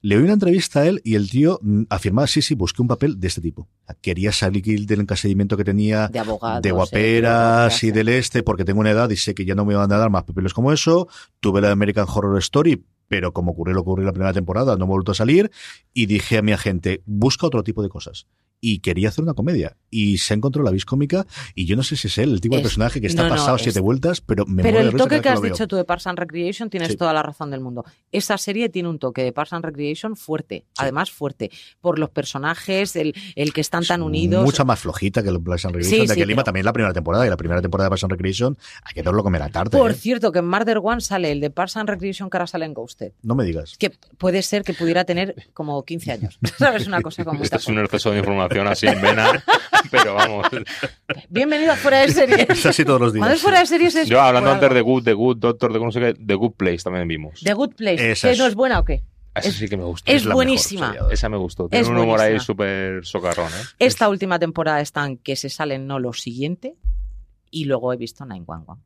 le oí una entrevista a él y el tío mm, afirmaba, sí, sí, busqué un papel de este tipo. Quería salir del encasillamiento que tenía de abogados. de eh, guaperas y de del este, porque tengo una edad y sé que ya no me van a dar más papeles como eso. Tuve la American Horror Story, pero como ocurrió lo que ocurrió en la primera temporada, no he vuelto a salir. Y dije a mi agente, busca otro tipo de cosas. Y quería hacer una comedia. Y se encontró la vis cómica. Y yo no sé si es él, el tipo de personaje que está no, no, pasado es- siete vueltas, pero me Pero el toque que has dicho tú de Parks and Recreation tienes Sí. toda la razón del mundo. Esa serie tiene un toque de Parks and Recreation fuerte, además fuerte, por los personajes, el, el que están tan Es unidos. Mucha más flojita que el Parks and Recreation Sí, de sí, que Lima pero- también la primera temporada. Y la primera temporada de Parks and Recreation hay que verlo comer a tarde. Por ¿eh? cierto, que en Murder One sale el de Parks and Recreation que ahora sale en Ghosted. No me digas. Que puede ser que pudiera tener como 15 años. ¿Sabes? Una cosa como Este es un exceso de información así en vena, pero vamos. Bienvenido a Fuera de Series. Es así todos los días. Cuando es sí. Fuera de Series es Yo hablando antes de Good, de Good, Doctor, de no sé qué, The Good Place también vimos. The Good Place. Esa ¿Que es- no es buena o qué? Esa es- sí que me gustó. Es buenísima. Esa me gustó. Tiene Es un humor ahí súper socarrón, ¿eh? Esta última temporada están que se salen no lo siguiente y luego he visto 911.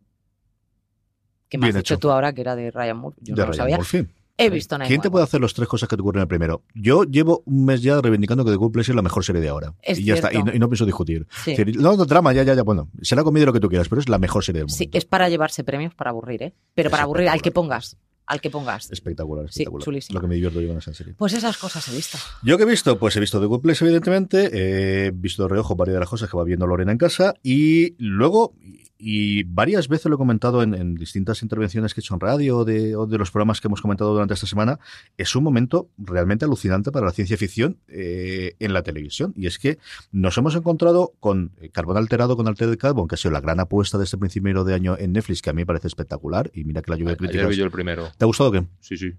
Que me Bien has dicho hecho. tú ahora que era de Ryan Moore. Yo de no lo Ryan sabía. Murphy. He visto ¿Quién 911. te puede hacer los tres cosas que te ocurren en el primero? Yo llevo un mes ya reivindicando que The Good Place es la mejor serie de ahora. Es y ya está. Y no, y no pienso discutir. Sí. Es decir, no, no, drama, ya, ya, ya. Bueno, será comedia lo que tú quieras, pero es la mejor serie del mundo. Sí, es para llevarse premios para aburrir, ¿eh? Pero para aburrir al que pongas. Al que pongas. Espectacular, Sí, espectacular. chulísima. Lo que me divierto yo con esa serie. Pues esas cosas he visto. ¿Yo qué he visto? Pues he visto The Good Place, evidentemente. He visto de reojo varias de las cosas que va viendo Lorena en casa. Y luego, y varias veces lo he comentado en, en distintas intervenciones que he hecho en radio o de, o de los programas que hemos comentado durante esta semana, es un momento realmente alucinante para la ciencia ficción eh, en la televisión. Y es que nos hemos encontrado con eh, Carbón Alterado, con Altered Carbon, que ha sido la gran apuesta de este principio de año en Netflix, que a mí me parece espectacular. Y mira que la lluvia de Ayer críticas. vi yo el primero. ¿Te ha gustado qué? Sí, sí.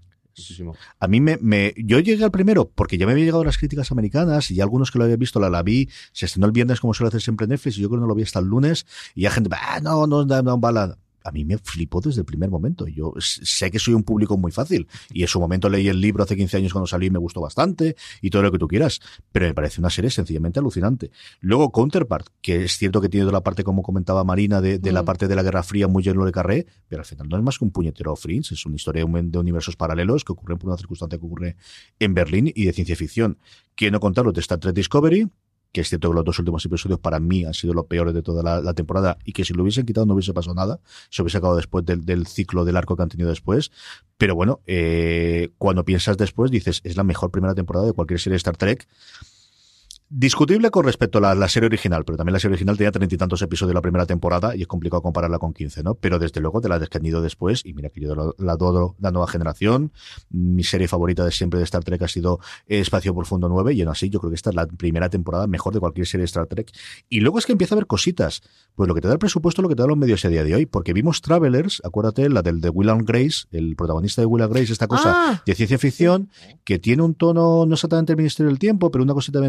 A mí me, me- Yo llegué al primero porque ya me había llegado las críticas americanas y algunos que lo habían visto la, la vi. Se estrenó el viernes como suele hacer siempre Netflix y yo creo que no lo vi hasta el lunes. Y ya gente, ah, no, no, no, no, bala. A mí me flipó desde el primer momento. Yo sé que soy un público muy fácil y en su momento leí el libro hace 15 años cuando salí y me gustó bastante y todo lo que tú quieras. Pero me parece una serie sencillamente alucinante. Luego Counterpart, que es cierto que tiene toda la parte, como comentaba Marina, de, de la Mm. parte de la Guerra Fría muy lleno de carré, pero al final no es más que un puñetero Fringe, es una historia de un- de universos paralelos que ocurren por una circunstancia que ocurre en Berlín y de ciencia ficción. Quiero no contaros de Star Trek Discovery, que es cierto que los dos últimos episodios para mí han sido los peores de toda la, temporada y que si lo hubiesen quitado no hubiese pasado nada, se hubiese acabado después del, del ciclo del arco que han tenido después. Pero bueno, eh, cuando piensas después dices, es la mejor primera temporada de cualquier serie de Star Trek. Discutible con respecto a la, la serie original, pero también la serie original tenía treinta y tantos episodios la primera temporada y es complicado compararla con 15, ¿no? Pero desde luego te la has tenido después y mira que yo la, la adoro la nueva generación. Mi serie favorita de siempre de Star Trek ha sido Espacio Profundo 9 y aún así yo creo que esta es la primera temporada mejor de cualquier serie de Star Trek. Y luego es que empieza a haber cositas. Pues lo que te da el presupuesto es lo que te da los medios a día de hoy. Porque vimos Travelers, acuérdate, la del de Will Grace, el protagonista de Will and Grace, esta cosa Ah. de ciencia ficción, que tiene un tono, no exactamente el Ministerio del Tiempo, pero una cosita de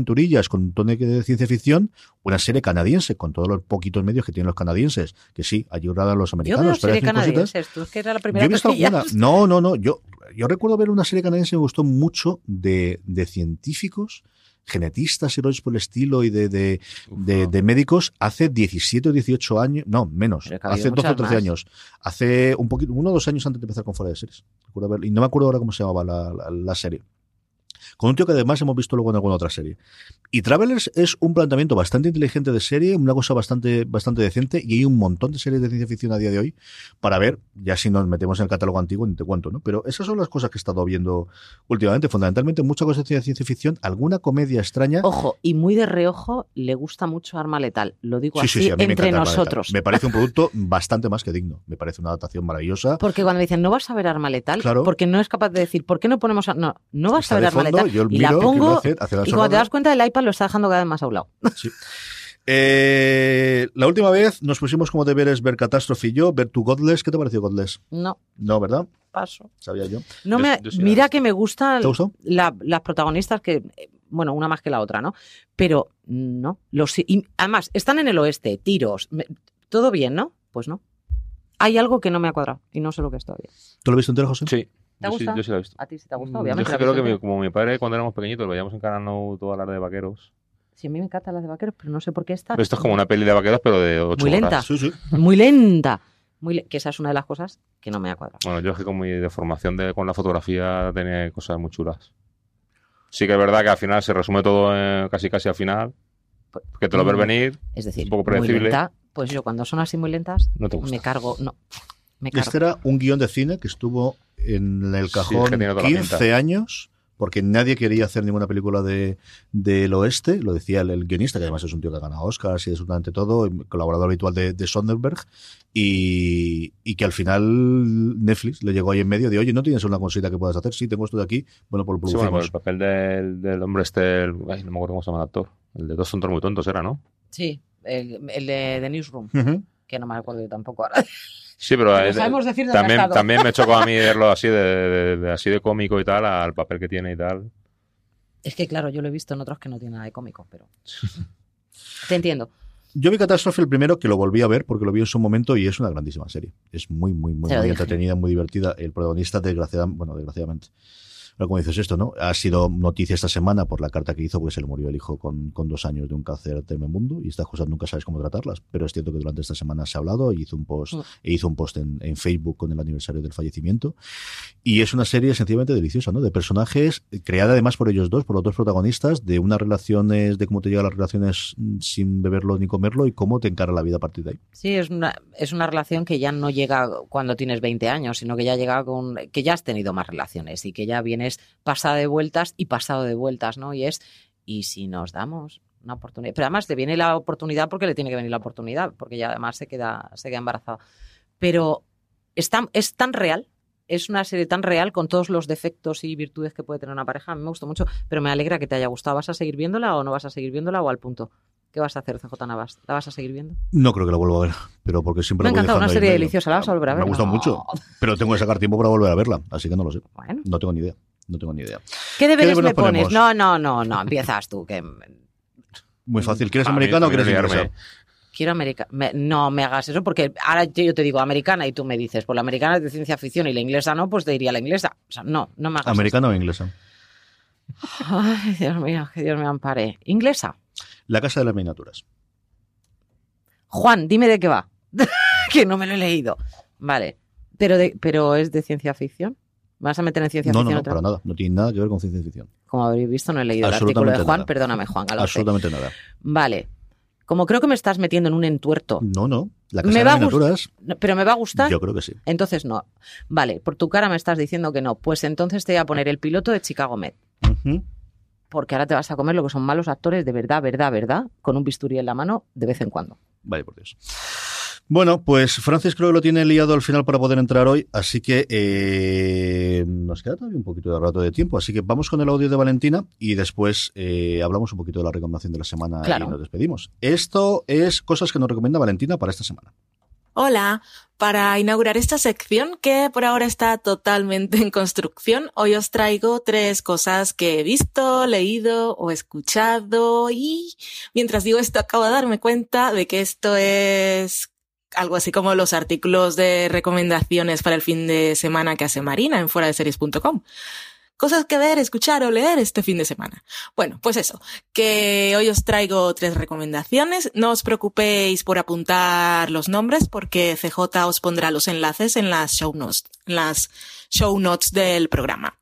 con un tono de ciencia ficción, una serie canadiense, con todos los poquitos medios que tienen los canadienses, que sí, ayudan a los Yo americanos. veo pero serie canadienses. Tú es que era la Yo primera he visto alguna. No, no, no. Yo, yo recuerdo ver una serie canadiense que me gustó mucho de, de científicos, genetistas y rollos por el estilo y de, de, de, de médicos hace 17 o 18 años, no, menos, hace 12 o muchas 13 más. años, hace un poquito, uno o dos años antes de empezar con Fuera de Series. Recuerdo ver- y no me acuerdo ahora cómo se llamaba la, la- la serie. Con un tío que además hemos visto luego en alguna otra serie. Y Travelers es un planteamiento bastante inteligente de serie, una cosa bastante, bastante decente, y hay un montón de series de ciencia ficción a día de hoy para ver, ya si nos metemos en el catálogo antiguo, ni te cuento, ¿no? Pero esas son las cosas que he estado viendo últimamente, fundamentalmente mucha cosa de ciencia ficción, alguna comedia extraña. Ojo, y muy de reojo le gusta mucho Arma Letal. Lo digo Sí, así sí, sí, a mí me entre Arma nosotros. Letal. Me parece un producto bastante más que digno. Me parece una adaptación maravillosa. Porque cuando me dicen, no vas a ver Arma Letal, Claro. porque no es capaz de decir, ¿por qué no ponemos.? a-?" No, no vas Está a ver Arma fondo, Yo Y la miro, ¿qué pongo. Hace Y cuando te das cuenta, el iPad lo está dejando cada vez más a un lado. Sí. Eh, la última vez nos pusimos como deberes ver Catástrofe y yo, ver tu Godless. ¿Qué te pareció Godless? No, No, ¿verdad? paso. Sabía yo. No me, yo mira que me gustan las protagonistas que, bueno, una más que la otra, ¿no? Pero no. Los, y además, están en el oeste, tiros, me- todo bien, ¿no? Pues no. Hay algo que no me ha cuadrado y no sé lo que es todavía. ¿Tú lo viste entero, José? Sí. ¿Te yo, sí gusta? yo sí la he visto. A ti sí te ha gustado, Yo obviamente. es que creo que mi- como mi padre cuando éramos pequeñitos veíamos en Canal No toda la de vaqueros. Sí, a mí me encantan las de vaqueros, pero no sé por qué esta. Pero esto es como una peli de vaqueros pero de ocho Muy lenta. horas. Sí, sí. Muy lenta. Muy le- que esa es una de las cosas que no me ha cuadrado. Bueno, yo es que con mi deformación de, con la fotografía tenía cosas muy chulas. Sí que es verdad que al final se resume todo en- casi casi al final. Que te lo ves Mm. venir, Es decir, un poco muy predecible. lenta. Pues yo cuando son así muy lentas, no te gusta. me cargo. No. Me cargo. Este era un guion de cine que estuvo en el Sí, cajón es que la 15 pinta. años porque nadie quería hacer ninguna película de del oeste, lo decía el, el guionista, que además es un tío que ha ganado Oscars y absolutamente todo, colaborador habitual de, de Sonderberg, y, y que al final Netflix le llegó ahí en medio de, oye, ¿no tienes una cosita que puedas hacer? Sí, tengo esto de aquí, bueno, pues lo Sí, bueno, producimos. pues el papel del, del hombre este, el- ay, no me acuerdo cómo se llama el actor. El de dos tontos muy tontos era, ¿no? Sí, el, el de, de Newsroom, que no me acuerdo yo tampoco ahora. Sí, pero sabemos decir también, también me chocó a mí verlo así de, de- de- así de cómico y tal, al papel que tiene y tal. Es que claro, yo lo he visto en otros que no tienen nada de cómico, pero. Te entiendo. Yo vi Catástrofe el primero, que lo volví a ver porque lo vi en su momento y es una grandísima serie. Es muy, muy, muy, muy entretenida, muy divertida. El protagonista, desgraciadamente, bueno, desgraciadamente. Pero como dices esto, ¿no? Ha sido noticia esta semana por la carta que hizo, porque se le murió el hijo con, con dos años de un cáncer tremebundo y estas cosas nunca sabes cómo tratarlas. Pero es cierto que durante esta semana se ha hablado y hizo un post, e hizo un post en, en Facebook con el aniversario del fallecimiento. Y es una serie sencillamente deliciosa, ¿no? De personajes, creada además por ellos dos, por los dos protagonistas, de unas relaciones, de cómo te llegan las relaciones mm, sin beberlo ni comerlo y cómo te encara la vida a partir de ahí. Sí, es una, es una relación que ya no llega cuando tienes 20 años, sino que ya llega con. que ya has tenido más relaciones y que ya vienes pasada de vueltas y pasado de vueltas, ¿no? Y es. ¿Y si nos damos una oportunidad? Pero además le viene la oportunidad porque le tiene que venir la oportunidad, porque ya además se queda, se queda embarazada. Pero es tan, es tan real. Es una serie tan real con todos los defectos y virtudes que puede tener una pareja. A mí me gustó mucho, pero me alegra que te haya gustado. ¿Vas a seguir viéndola o no vas a seguir viéndola o al punto? ¿Qué vas a hacer, CJ Navas? ¿La vas a seguir viendo? No creo que la vuelva a ver, pero porque siempre Me ha encantado, una serie deliciosa. ¿La vas a volver a ver? Me ha gustado No. mucho, pero tengo que sacar tiempo para volver a verla, así que no lo sé. Bueno. No tengo ni idea. No tengo ni idea. ¿Qué deberes deberes me pones? No, no, no, no, empiezas tú. Que Muy fácil. ¿Quieres americano o quieres inglesa? quiero americana. No me hagas eso porque ahora yo te digo americana y tú me dices, pues la americana es de ciencia ficción y la inglesa no, pues te diría la inglesa. O sea, no, no me hagas ¿Americano o inglesa? eso. Ay, Dios mío, que Dios me ampare. Inglesa. La casa de las miniaturas. Juan, dime de qué va. que no me lo he leído. Vale. Pero, de, pero es de ciencia ficción. ¿Me ¿Vas a meter en ciencia No, no, ficción no, otra para nada. No tiene nada que ver con ciencia ficción. Como habréis visto, no he leído el artículo de Juan. nada. Perdóname, Juan. Galope. Absolutamente nada. Vale. Como creo que me estás metiendo en un entuerto, No, no. La Me casa de va miniaturas, no, pero me va a gustar. yo creo que sí. Entonces no. Vale, por tu cara me estás diciendo que no. Pues entonces te voy a poner el piloto de Chicago Med. Ujú. Porque ahora te vas a comer lo que son malos actores de verdad, verdad, verdad, con un bisturí en la mano de vez en cuando. Vale, por Dios. Bueno, pues Francis creo que lo tiene liado al final para poder entrar hoy, así que eh, nos queda todavía un poquito de rato de tiempo, así que vamos con el audio de Valentina y después eh, hablamos un poquito de la recomendación de la semana Claro. y nos despedimos. Esto es cosas que nos recomienda Valentina para esta semana. Hola, para inaugurar esta sección que por ahora está totalmente en construcción, hoy os traigo tres cosas que he visto, leído o escuchado y mientras digo esto acabo de darme cuenta de que esto es algo así como los artículos de recomendaciones para el fin de semana que hace Marina en fuera de series.com. Cosas que ver, escuchar o leer este fin de semana. Bueno, pues eso, que hoy os traigo tres recomendaciones. No os preocupéis por apuntar los nombres porque CJ os pondrá los enlaces en las show notes, en las show notes del programa.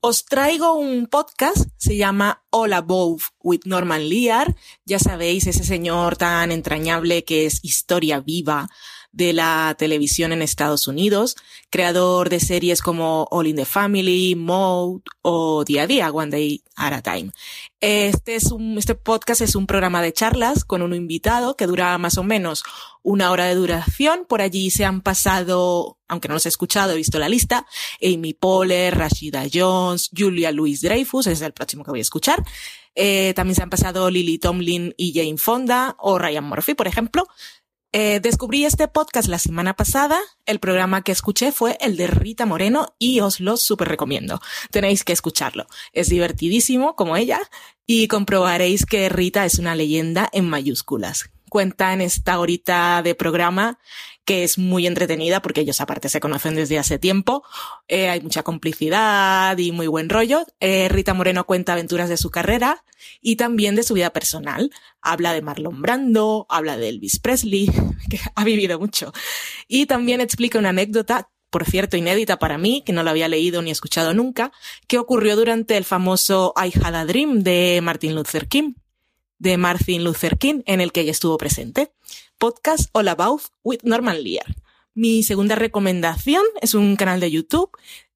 Os traigo un podcast, se llama All Above with Norman Lear. Ya sabéis, ese señor tan entrañable que es historia viva de la televisión en Estados Unidos, creador de series como All in the Family, Mode o Día a Día, One Day at a Time. Este es un, este podcast es un programa de charlas con un invitado que dura más o menos una hora de duración. Por allí se han pasado, aunque no los he escuchado, he visto la lista, Amy Poehler, Rashida Jones, Julia Louis Dreyfus, ese es el próximo que voy a escuchar. Eh, también se han pasado Lily Tomlin y Jane Fonda o Ryan Murphy, por ejemplo. Eh, descubrí este podcast la semana pasada. El programa que escuché fue el de Rita Moreno y os lo súper recomiendo. Tenéis que escucharlo. Es divertidísimo, como ella, y comprobaréis que Rita es una leyenda en mayúsculas. Cuenta en esta horita de programa que es muy entretenida porque ellos aparte se conocen desde hace tiempo. Eh, hay mucha complicidad y muy buen rollo. Eh, Rita Moreno cuenta aventuras de su carrera y también de su vida personal. Habla de Marlon Brando, habla de Elvis Presley, que ha vivido mucho. Y también explica una anécdota, por cierto, inédita para mí, que no la había leído ni escuchado nunca, que ocurrió durante el famoso I Had a Dream de Martin Luther King, de Martin Luther King, en el que ella estuvo presente. Podcast All About with Norman Lear. Mi segunda recomendación es un canal de YouTube.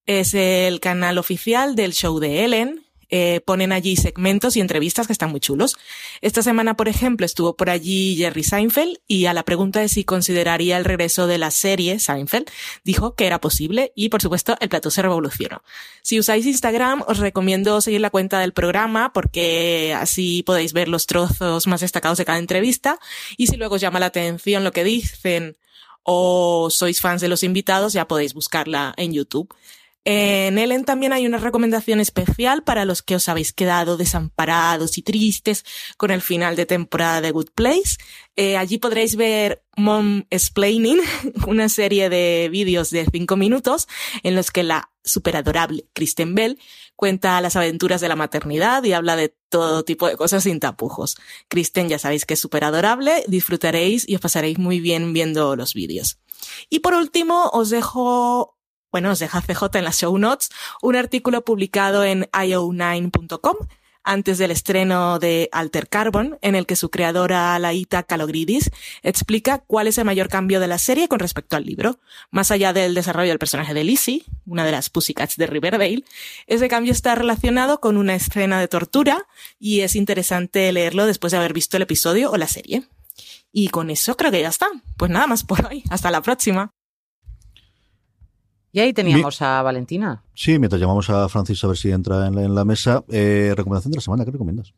Es el canal oficial del show de Ellen. Eh, ponen allí segmentos y entrevistas que están muy chulos. Esta semana, por ejemplo, estuvo por allí Jerry Seinfeld y a la pregunta de si consideraría el regreso de la serie Seinfeld, dijo que era posible y, por supuesto, el plato se revolucionó. Si usáis Instagram, os recomiendo seguir la cuenta del programa porque así podéis ver los trozos más destacados de cada entrevista y si luego os llama la atención lo que dicen o sois fans de los invitados, ya podéis buscarla en YouTube. En Ellen también hay una recomendación especial para los que os habéis quedado desamparados y tristes con el final de temporada de Good Place. Eh, allí podréis ver Mom Explaining, una serie de vídeos de cinco minutos en los que la superadorable Kristen Bell cuenta las aventuras de la maternidad y habla de todo tipo de cosas sin tapujos. Kristen ya sabéis que es súper adorable, disfrutaréis y os pasaréis muy bien viendo los vídeos. Y por último, os dejo bueno, os deja CJ en las show notes, un artículo publicado en io9.com antes del estreno de Alter Carbon, en el que su creadora Laita Kalogridis explica cuál es el mayor cambio de la serie con respecto al libro. Más allá del desarrollo del personaje de Lizzie, una de las Pussycats de Riverdale, ese cambio está relacionado con una escena de tortura y es interesante leerlo después de haber visto el episodio o la serie. Y con eso creo que ya está. Pues nada más por hoy. Hasta la próxima. Y ahí teníamos a Valentina. Sí, mientras llamamos a Francis a ver si entra en la, en la mesa. Eh, recomendación de la semana, ¿qué recomiendas?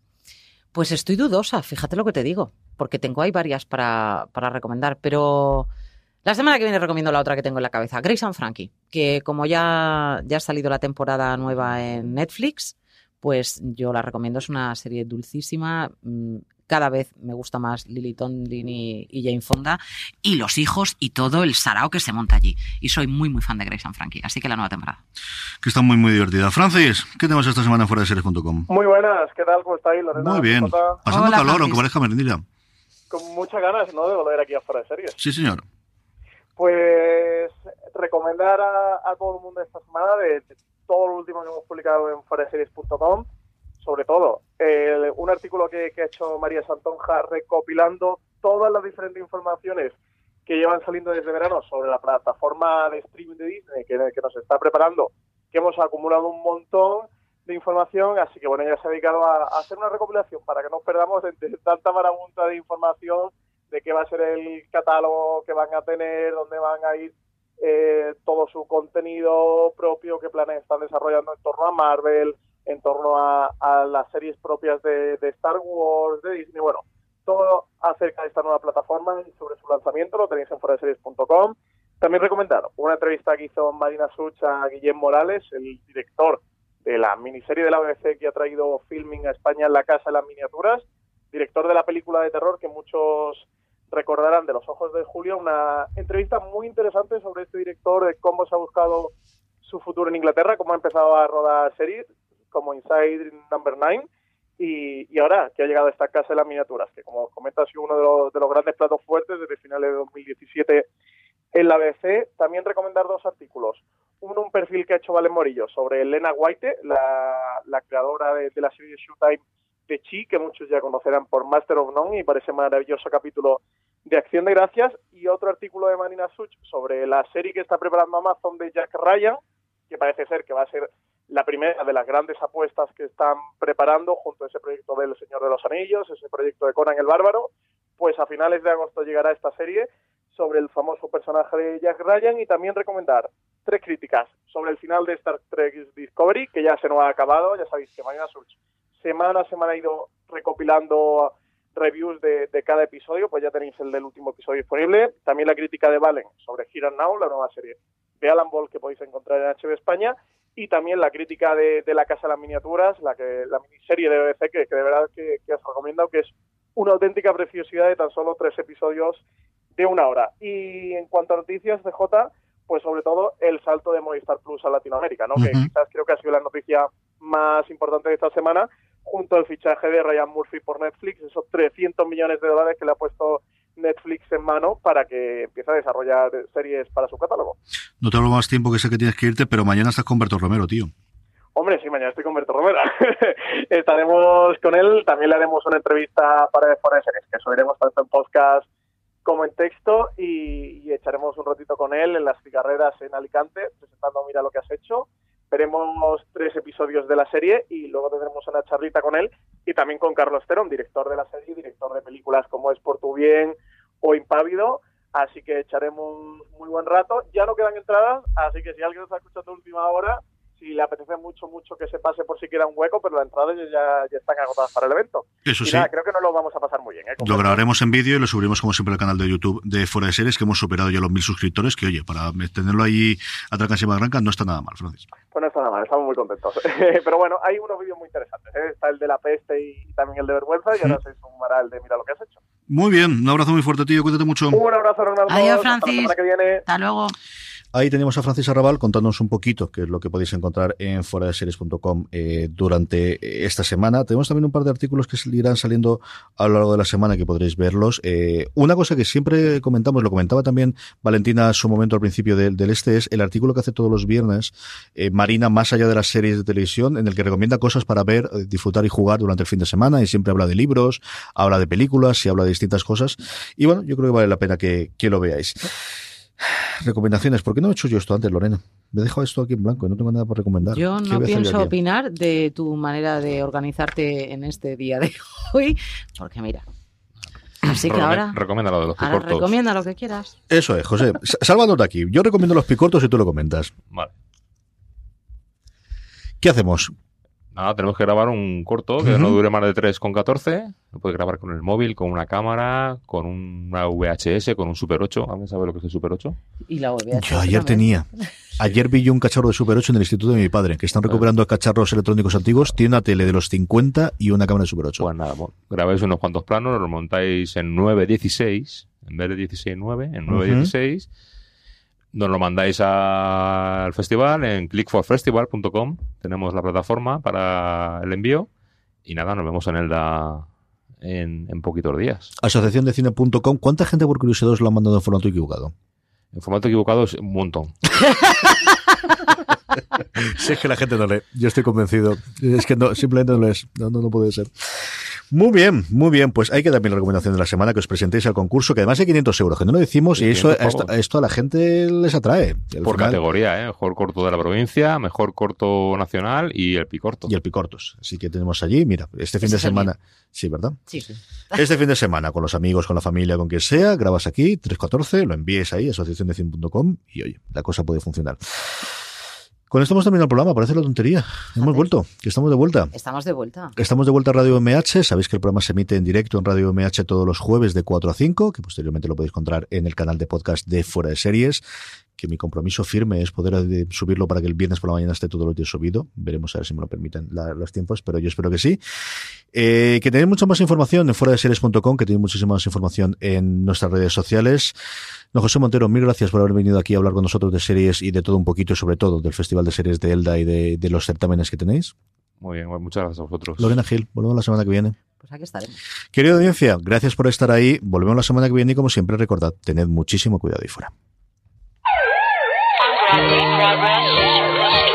Pues estoy dudosa, fíjate lo que te digo, porque tengo ahí varias para, para recomendar, pero la semana que viene recomiendo la otra que tengo en la cabeza, Grace and Frankie, que como ya, ya ha salido la temporada nueva en Netflix, pues yo la recomiendo, es una serie dulcísima, mm, cada vez me gusta más Lily Tomlin y, y Jane Fonda, y los hijos y todo el sarao que se monta allí. Y soy muy, muy fan de Grace and Frankie, así que la nueva temporada. Que está muy, muy divertida. Francis, ¿qué tenemos esta semana en fuera de series.com? Muy buenas, ¿qué tal? ¿Cómo estáis, Lorena? Muy bien. Pasando Hola, calor, Francis. aunque parezca merendilla. Con muchas ganas, ¿no?, de volver aquí a Fuera de Series. Sí, señor. Pues recomendar a, a todo el mundo esta semana de, de todo lo último que hemos publicado en fueraseries.com, sobre todo un artículo que, que ha hecho María Santonja recopilando todas las diferentes informaciones que llevan saliendo desde verano sobre la plataforma de streaming de Disney que, nos está preparando, que hemos acumulado un montón de información, así que bueno, ella se ha dedicado a, hacer una recopilación para que no perdamos entre tanta marabunta de información de qué va a ser el catálogo que van a tener, dónde van a ir eh, todo su contenido propio, qué planes están desarrollando en torno a Marvel, en torno a, las series propias de, Star Wars, de Disney, bueno, todo acerca de esta nueva plataforma y sobre su lanzamiento lo tenéis en foraseries.com. También recomendar una entrevista que hizo Marina Such a Guillem Morales, el director de la miniserie de la BBC que ha traído filming a España en La Casa de las Miniaturas, director de la película de terror que muchos recordarán de Los Ojos de Julio, una entrevista muy interesante sobre este director, de cómo se ha buscado su futuro en Inglaterra, cómo ha empezado a rodar series como Inside Number 9 y, ahora que ha llegado a esta casa de las miniaturas, que como comenta ha sido uno de los, de los grandes platos fuertes desde finales de 2017 en la BBC. También recomendar dos artículos. Uno, un perfil que ha hecho Valen Morillo sobre Elena White, la, la creadora de, la serie Showtime de Chi, que muchos ya conocerán por Master of None, y parece maravilloso capítulo de Acción de Gracias. Y otro artículo de Marina Such sobre la serie que está preparando Amazon de Jack Ryan, que parece ser que va a ser la primera de las grandes apuestas que están preparando junto a ese proyecto del Señor de los Anillos, ese proyecto de Conan el Bárbaro. Pues a finales de agosto llegará esta serie sobre el famoso personaje de Jack Ryan y también recomendar tres críticas sobre el final de Star Trek Discovery, que ya se nos ha acabado, ya sabéis que mañana semana a semana ha ido recopilando reviews de, cada episodio, pues ya tenéis el del último episodio disponible. También la crítica de Valen sobre Here Now, la nueva serie de Alan Ball que podéis encontrar en HB España. Y también la crítica de, La Casa de las Miniaturas, la que la miniserie de BBC, que, de verdad que, que os recomiendo, que es una auténtica preciosidad de tan solo tres episodios de una hora. Y en cuanto a noticias de J, pues sobre todo el salto de Movistar Plus a Latinoamérica, ¿no? Que quizás creo que ha sido la noticia más importante de esta semana, junto al fichaje de Ryan Murphy por Netflix, esos 300 millones de dólares que le ha puesto Netflix en mano para que empiece a desarrollar series para su catálogo. No te hablo más tiempo que sé que tienes que irte, pero mañana estás con Berto Romero, tío. Hombre, sí, mañana estoy con Berto Romero. Estaremos con él, también le haremos una entrevista para de Series, que subiremos tanto en podcast como en texto y, echaremos un ratito con él en las cigarreras en Alicante, presentando Mira lo que has hecho. Veremos tres episodios de la serie y luego tendremos una charlita con él y también con Carlos Terón, director de la serie, director de películas como Es por tu bien o Impávido. Así que echaremos un muy buen rato. Ya no quedan entradas, así que si alguien nos ha escuchado a última hora, y le apetece mucho, mucho que se pase por siquiera un hueco, pero las entradas ya, ya están agotadas para el evento. Eso sí. creo que no lo vamos a pasar muy bien. ¿eh? Lo grabaremos en vídeo y lo subiremos como siempre al canal de YouTube de Fuera de Series, que hemos superado ya los mil suscriptores, que oye, para tenerlo ahí a y Barranca no está nada mal, Francis. Pues no está nada mal, estamos muy contentos. pero bueno, hay unos vídeos muy interesantes. ¿eh? Está el de la peste y también el de vergüenza, y ahora se sumará el de mira lo que has hecho. Muy bien, un abrazo muy fuerte, tío, cuídate mucho. Un abrazo, Ronaldo. Adiós, Francis. Hasta luego. Ahí tenemos a Francis Arrabal contándonos un poquito qué es lo que podéis encontrar en foradeseries.com eh, durante esta semana. Tenemos también un par de artículos que irán saliendo a lo largo de la semana que podréis verlos. Eh, una cosa que siempre comentamos, lo comentaba también Valentina a su momento al principio del, este, es el artículo que hace todos los viernes eh, Marina, más allá de las series de televisión, en el que recomienda cosas para ver, eh, disfrutar y jugar durante el fin de semana y siempre habla de libros, habla de películas y habla de distintas cosas. Y bueno, yo creo que vale la pena que lo veáis. Recomendaciones. ¿Por qué no he hecho yo esto antes, Lorena? Me he dejado esto aquí en blanco y no tengo nada por recomendar. Yo no pienso opinar de tu manera de organizarte en este día de hoy, porque mira. Así que ahora. Recomienda lo de los picortos. recomienda lo que quieras. Eso es, José. Sálvanos de aquí. Yo recomiendo los picortos y tú lo comentas. Vale. ¿Qué hacemos? Nada, tenemos que grabar un corto que no dure más de 3,14. Lo puedes grabar con el móvil, con una cámara, con una VHS, con un Super 8. ¿Alguien sabe lo que es el Super 8? Y la VHS Yo ayer tenía. Ayer vi yo un cacharro de Super 8 en el instituto de mi padre, que están recuperando cacharros electrónicos antiguos. Tiene una tele de los 50 y una cámara de Super 8. Pues nada, grabáis unos cuantos planos, lo montáis en 9.16, en vez de 16.9, en 9.16 nos lo mandáis al festival en clickforfestival.com. Tenemos la plataforma para el envío. Y nada, nos vemos en el da en, en poquitos días. Asociación de cine.com. ¿Cuánta gente por curiosidad os lo ha mandado en formato equivocado? En formato equivocado es un montón. si es que la gente no lee, yo estoy convencido. Es que no, simplemente no lees. No, no, no puede ser. Muy bien, muy bien. Pues hay que dar mi recomendación de la semana que os presentéis al concurso, que además hay 500 euros, que no lo decimos, y eso esto, esto, a la gente les atrae. Por categoría, ¿eh? Mejor corto de la provincia, mejor corto nacional y el picorto. Y el picortos. Así que tenemos allí, mira, este fin de semana. Sí, ¿verdad? Sí, sí. Este fin de semana, con los amigos, con la familia, con quien sea, grabas aquí, 314, lo envíes ahí, asociaciondecin.com, y oye, la cosa puede funcionar. Con esto hemos terminado el programa, parece la tontería. Hemos vuelto, que estamos de vuelta. Estamos de vuelta. Estamos de vuelta a Radio MH. Sabéis que el programa se emite en directo en Radio MH todos los jueves de 4 a 5, que posteriormente lo podéis encontrar en el canal de podcast de Fuera de Series que mi compromiso firme es poder eh, subirlo para que el viernes por la mañana esté todos los días subido. Veremos a ver si me lo permiten los tiempos, pero yo espero que sí. Eh, que tenéis mucha más información en fuera de series.com, que tenéis muchísima más información en nuestras redes sociales. No, José Montero, mil gracias por haber venido aquí a hablar con nosotros de series y de todo un poquito, sobre todo del Festival de Series de Elda y de, los certámenes que tenéis. Muy bien, muchas gracias a vosotros. Lorena Gil, volvemos la semana que viene. Pues aquí estaremos. Querida audiencia, gracias por estar ahí. Volvemos la semana que viene y como siempre recordad, tened muchísimo cuidado ahí fuera. Progress.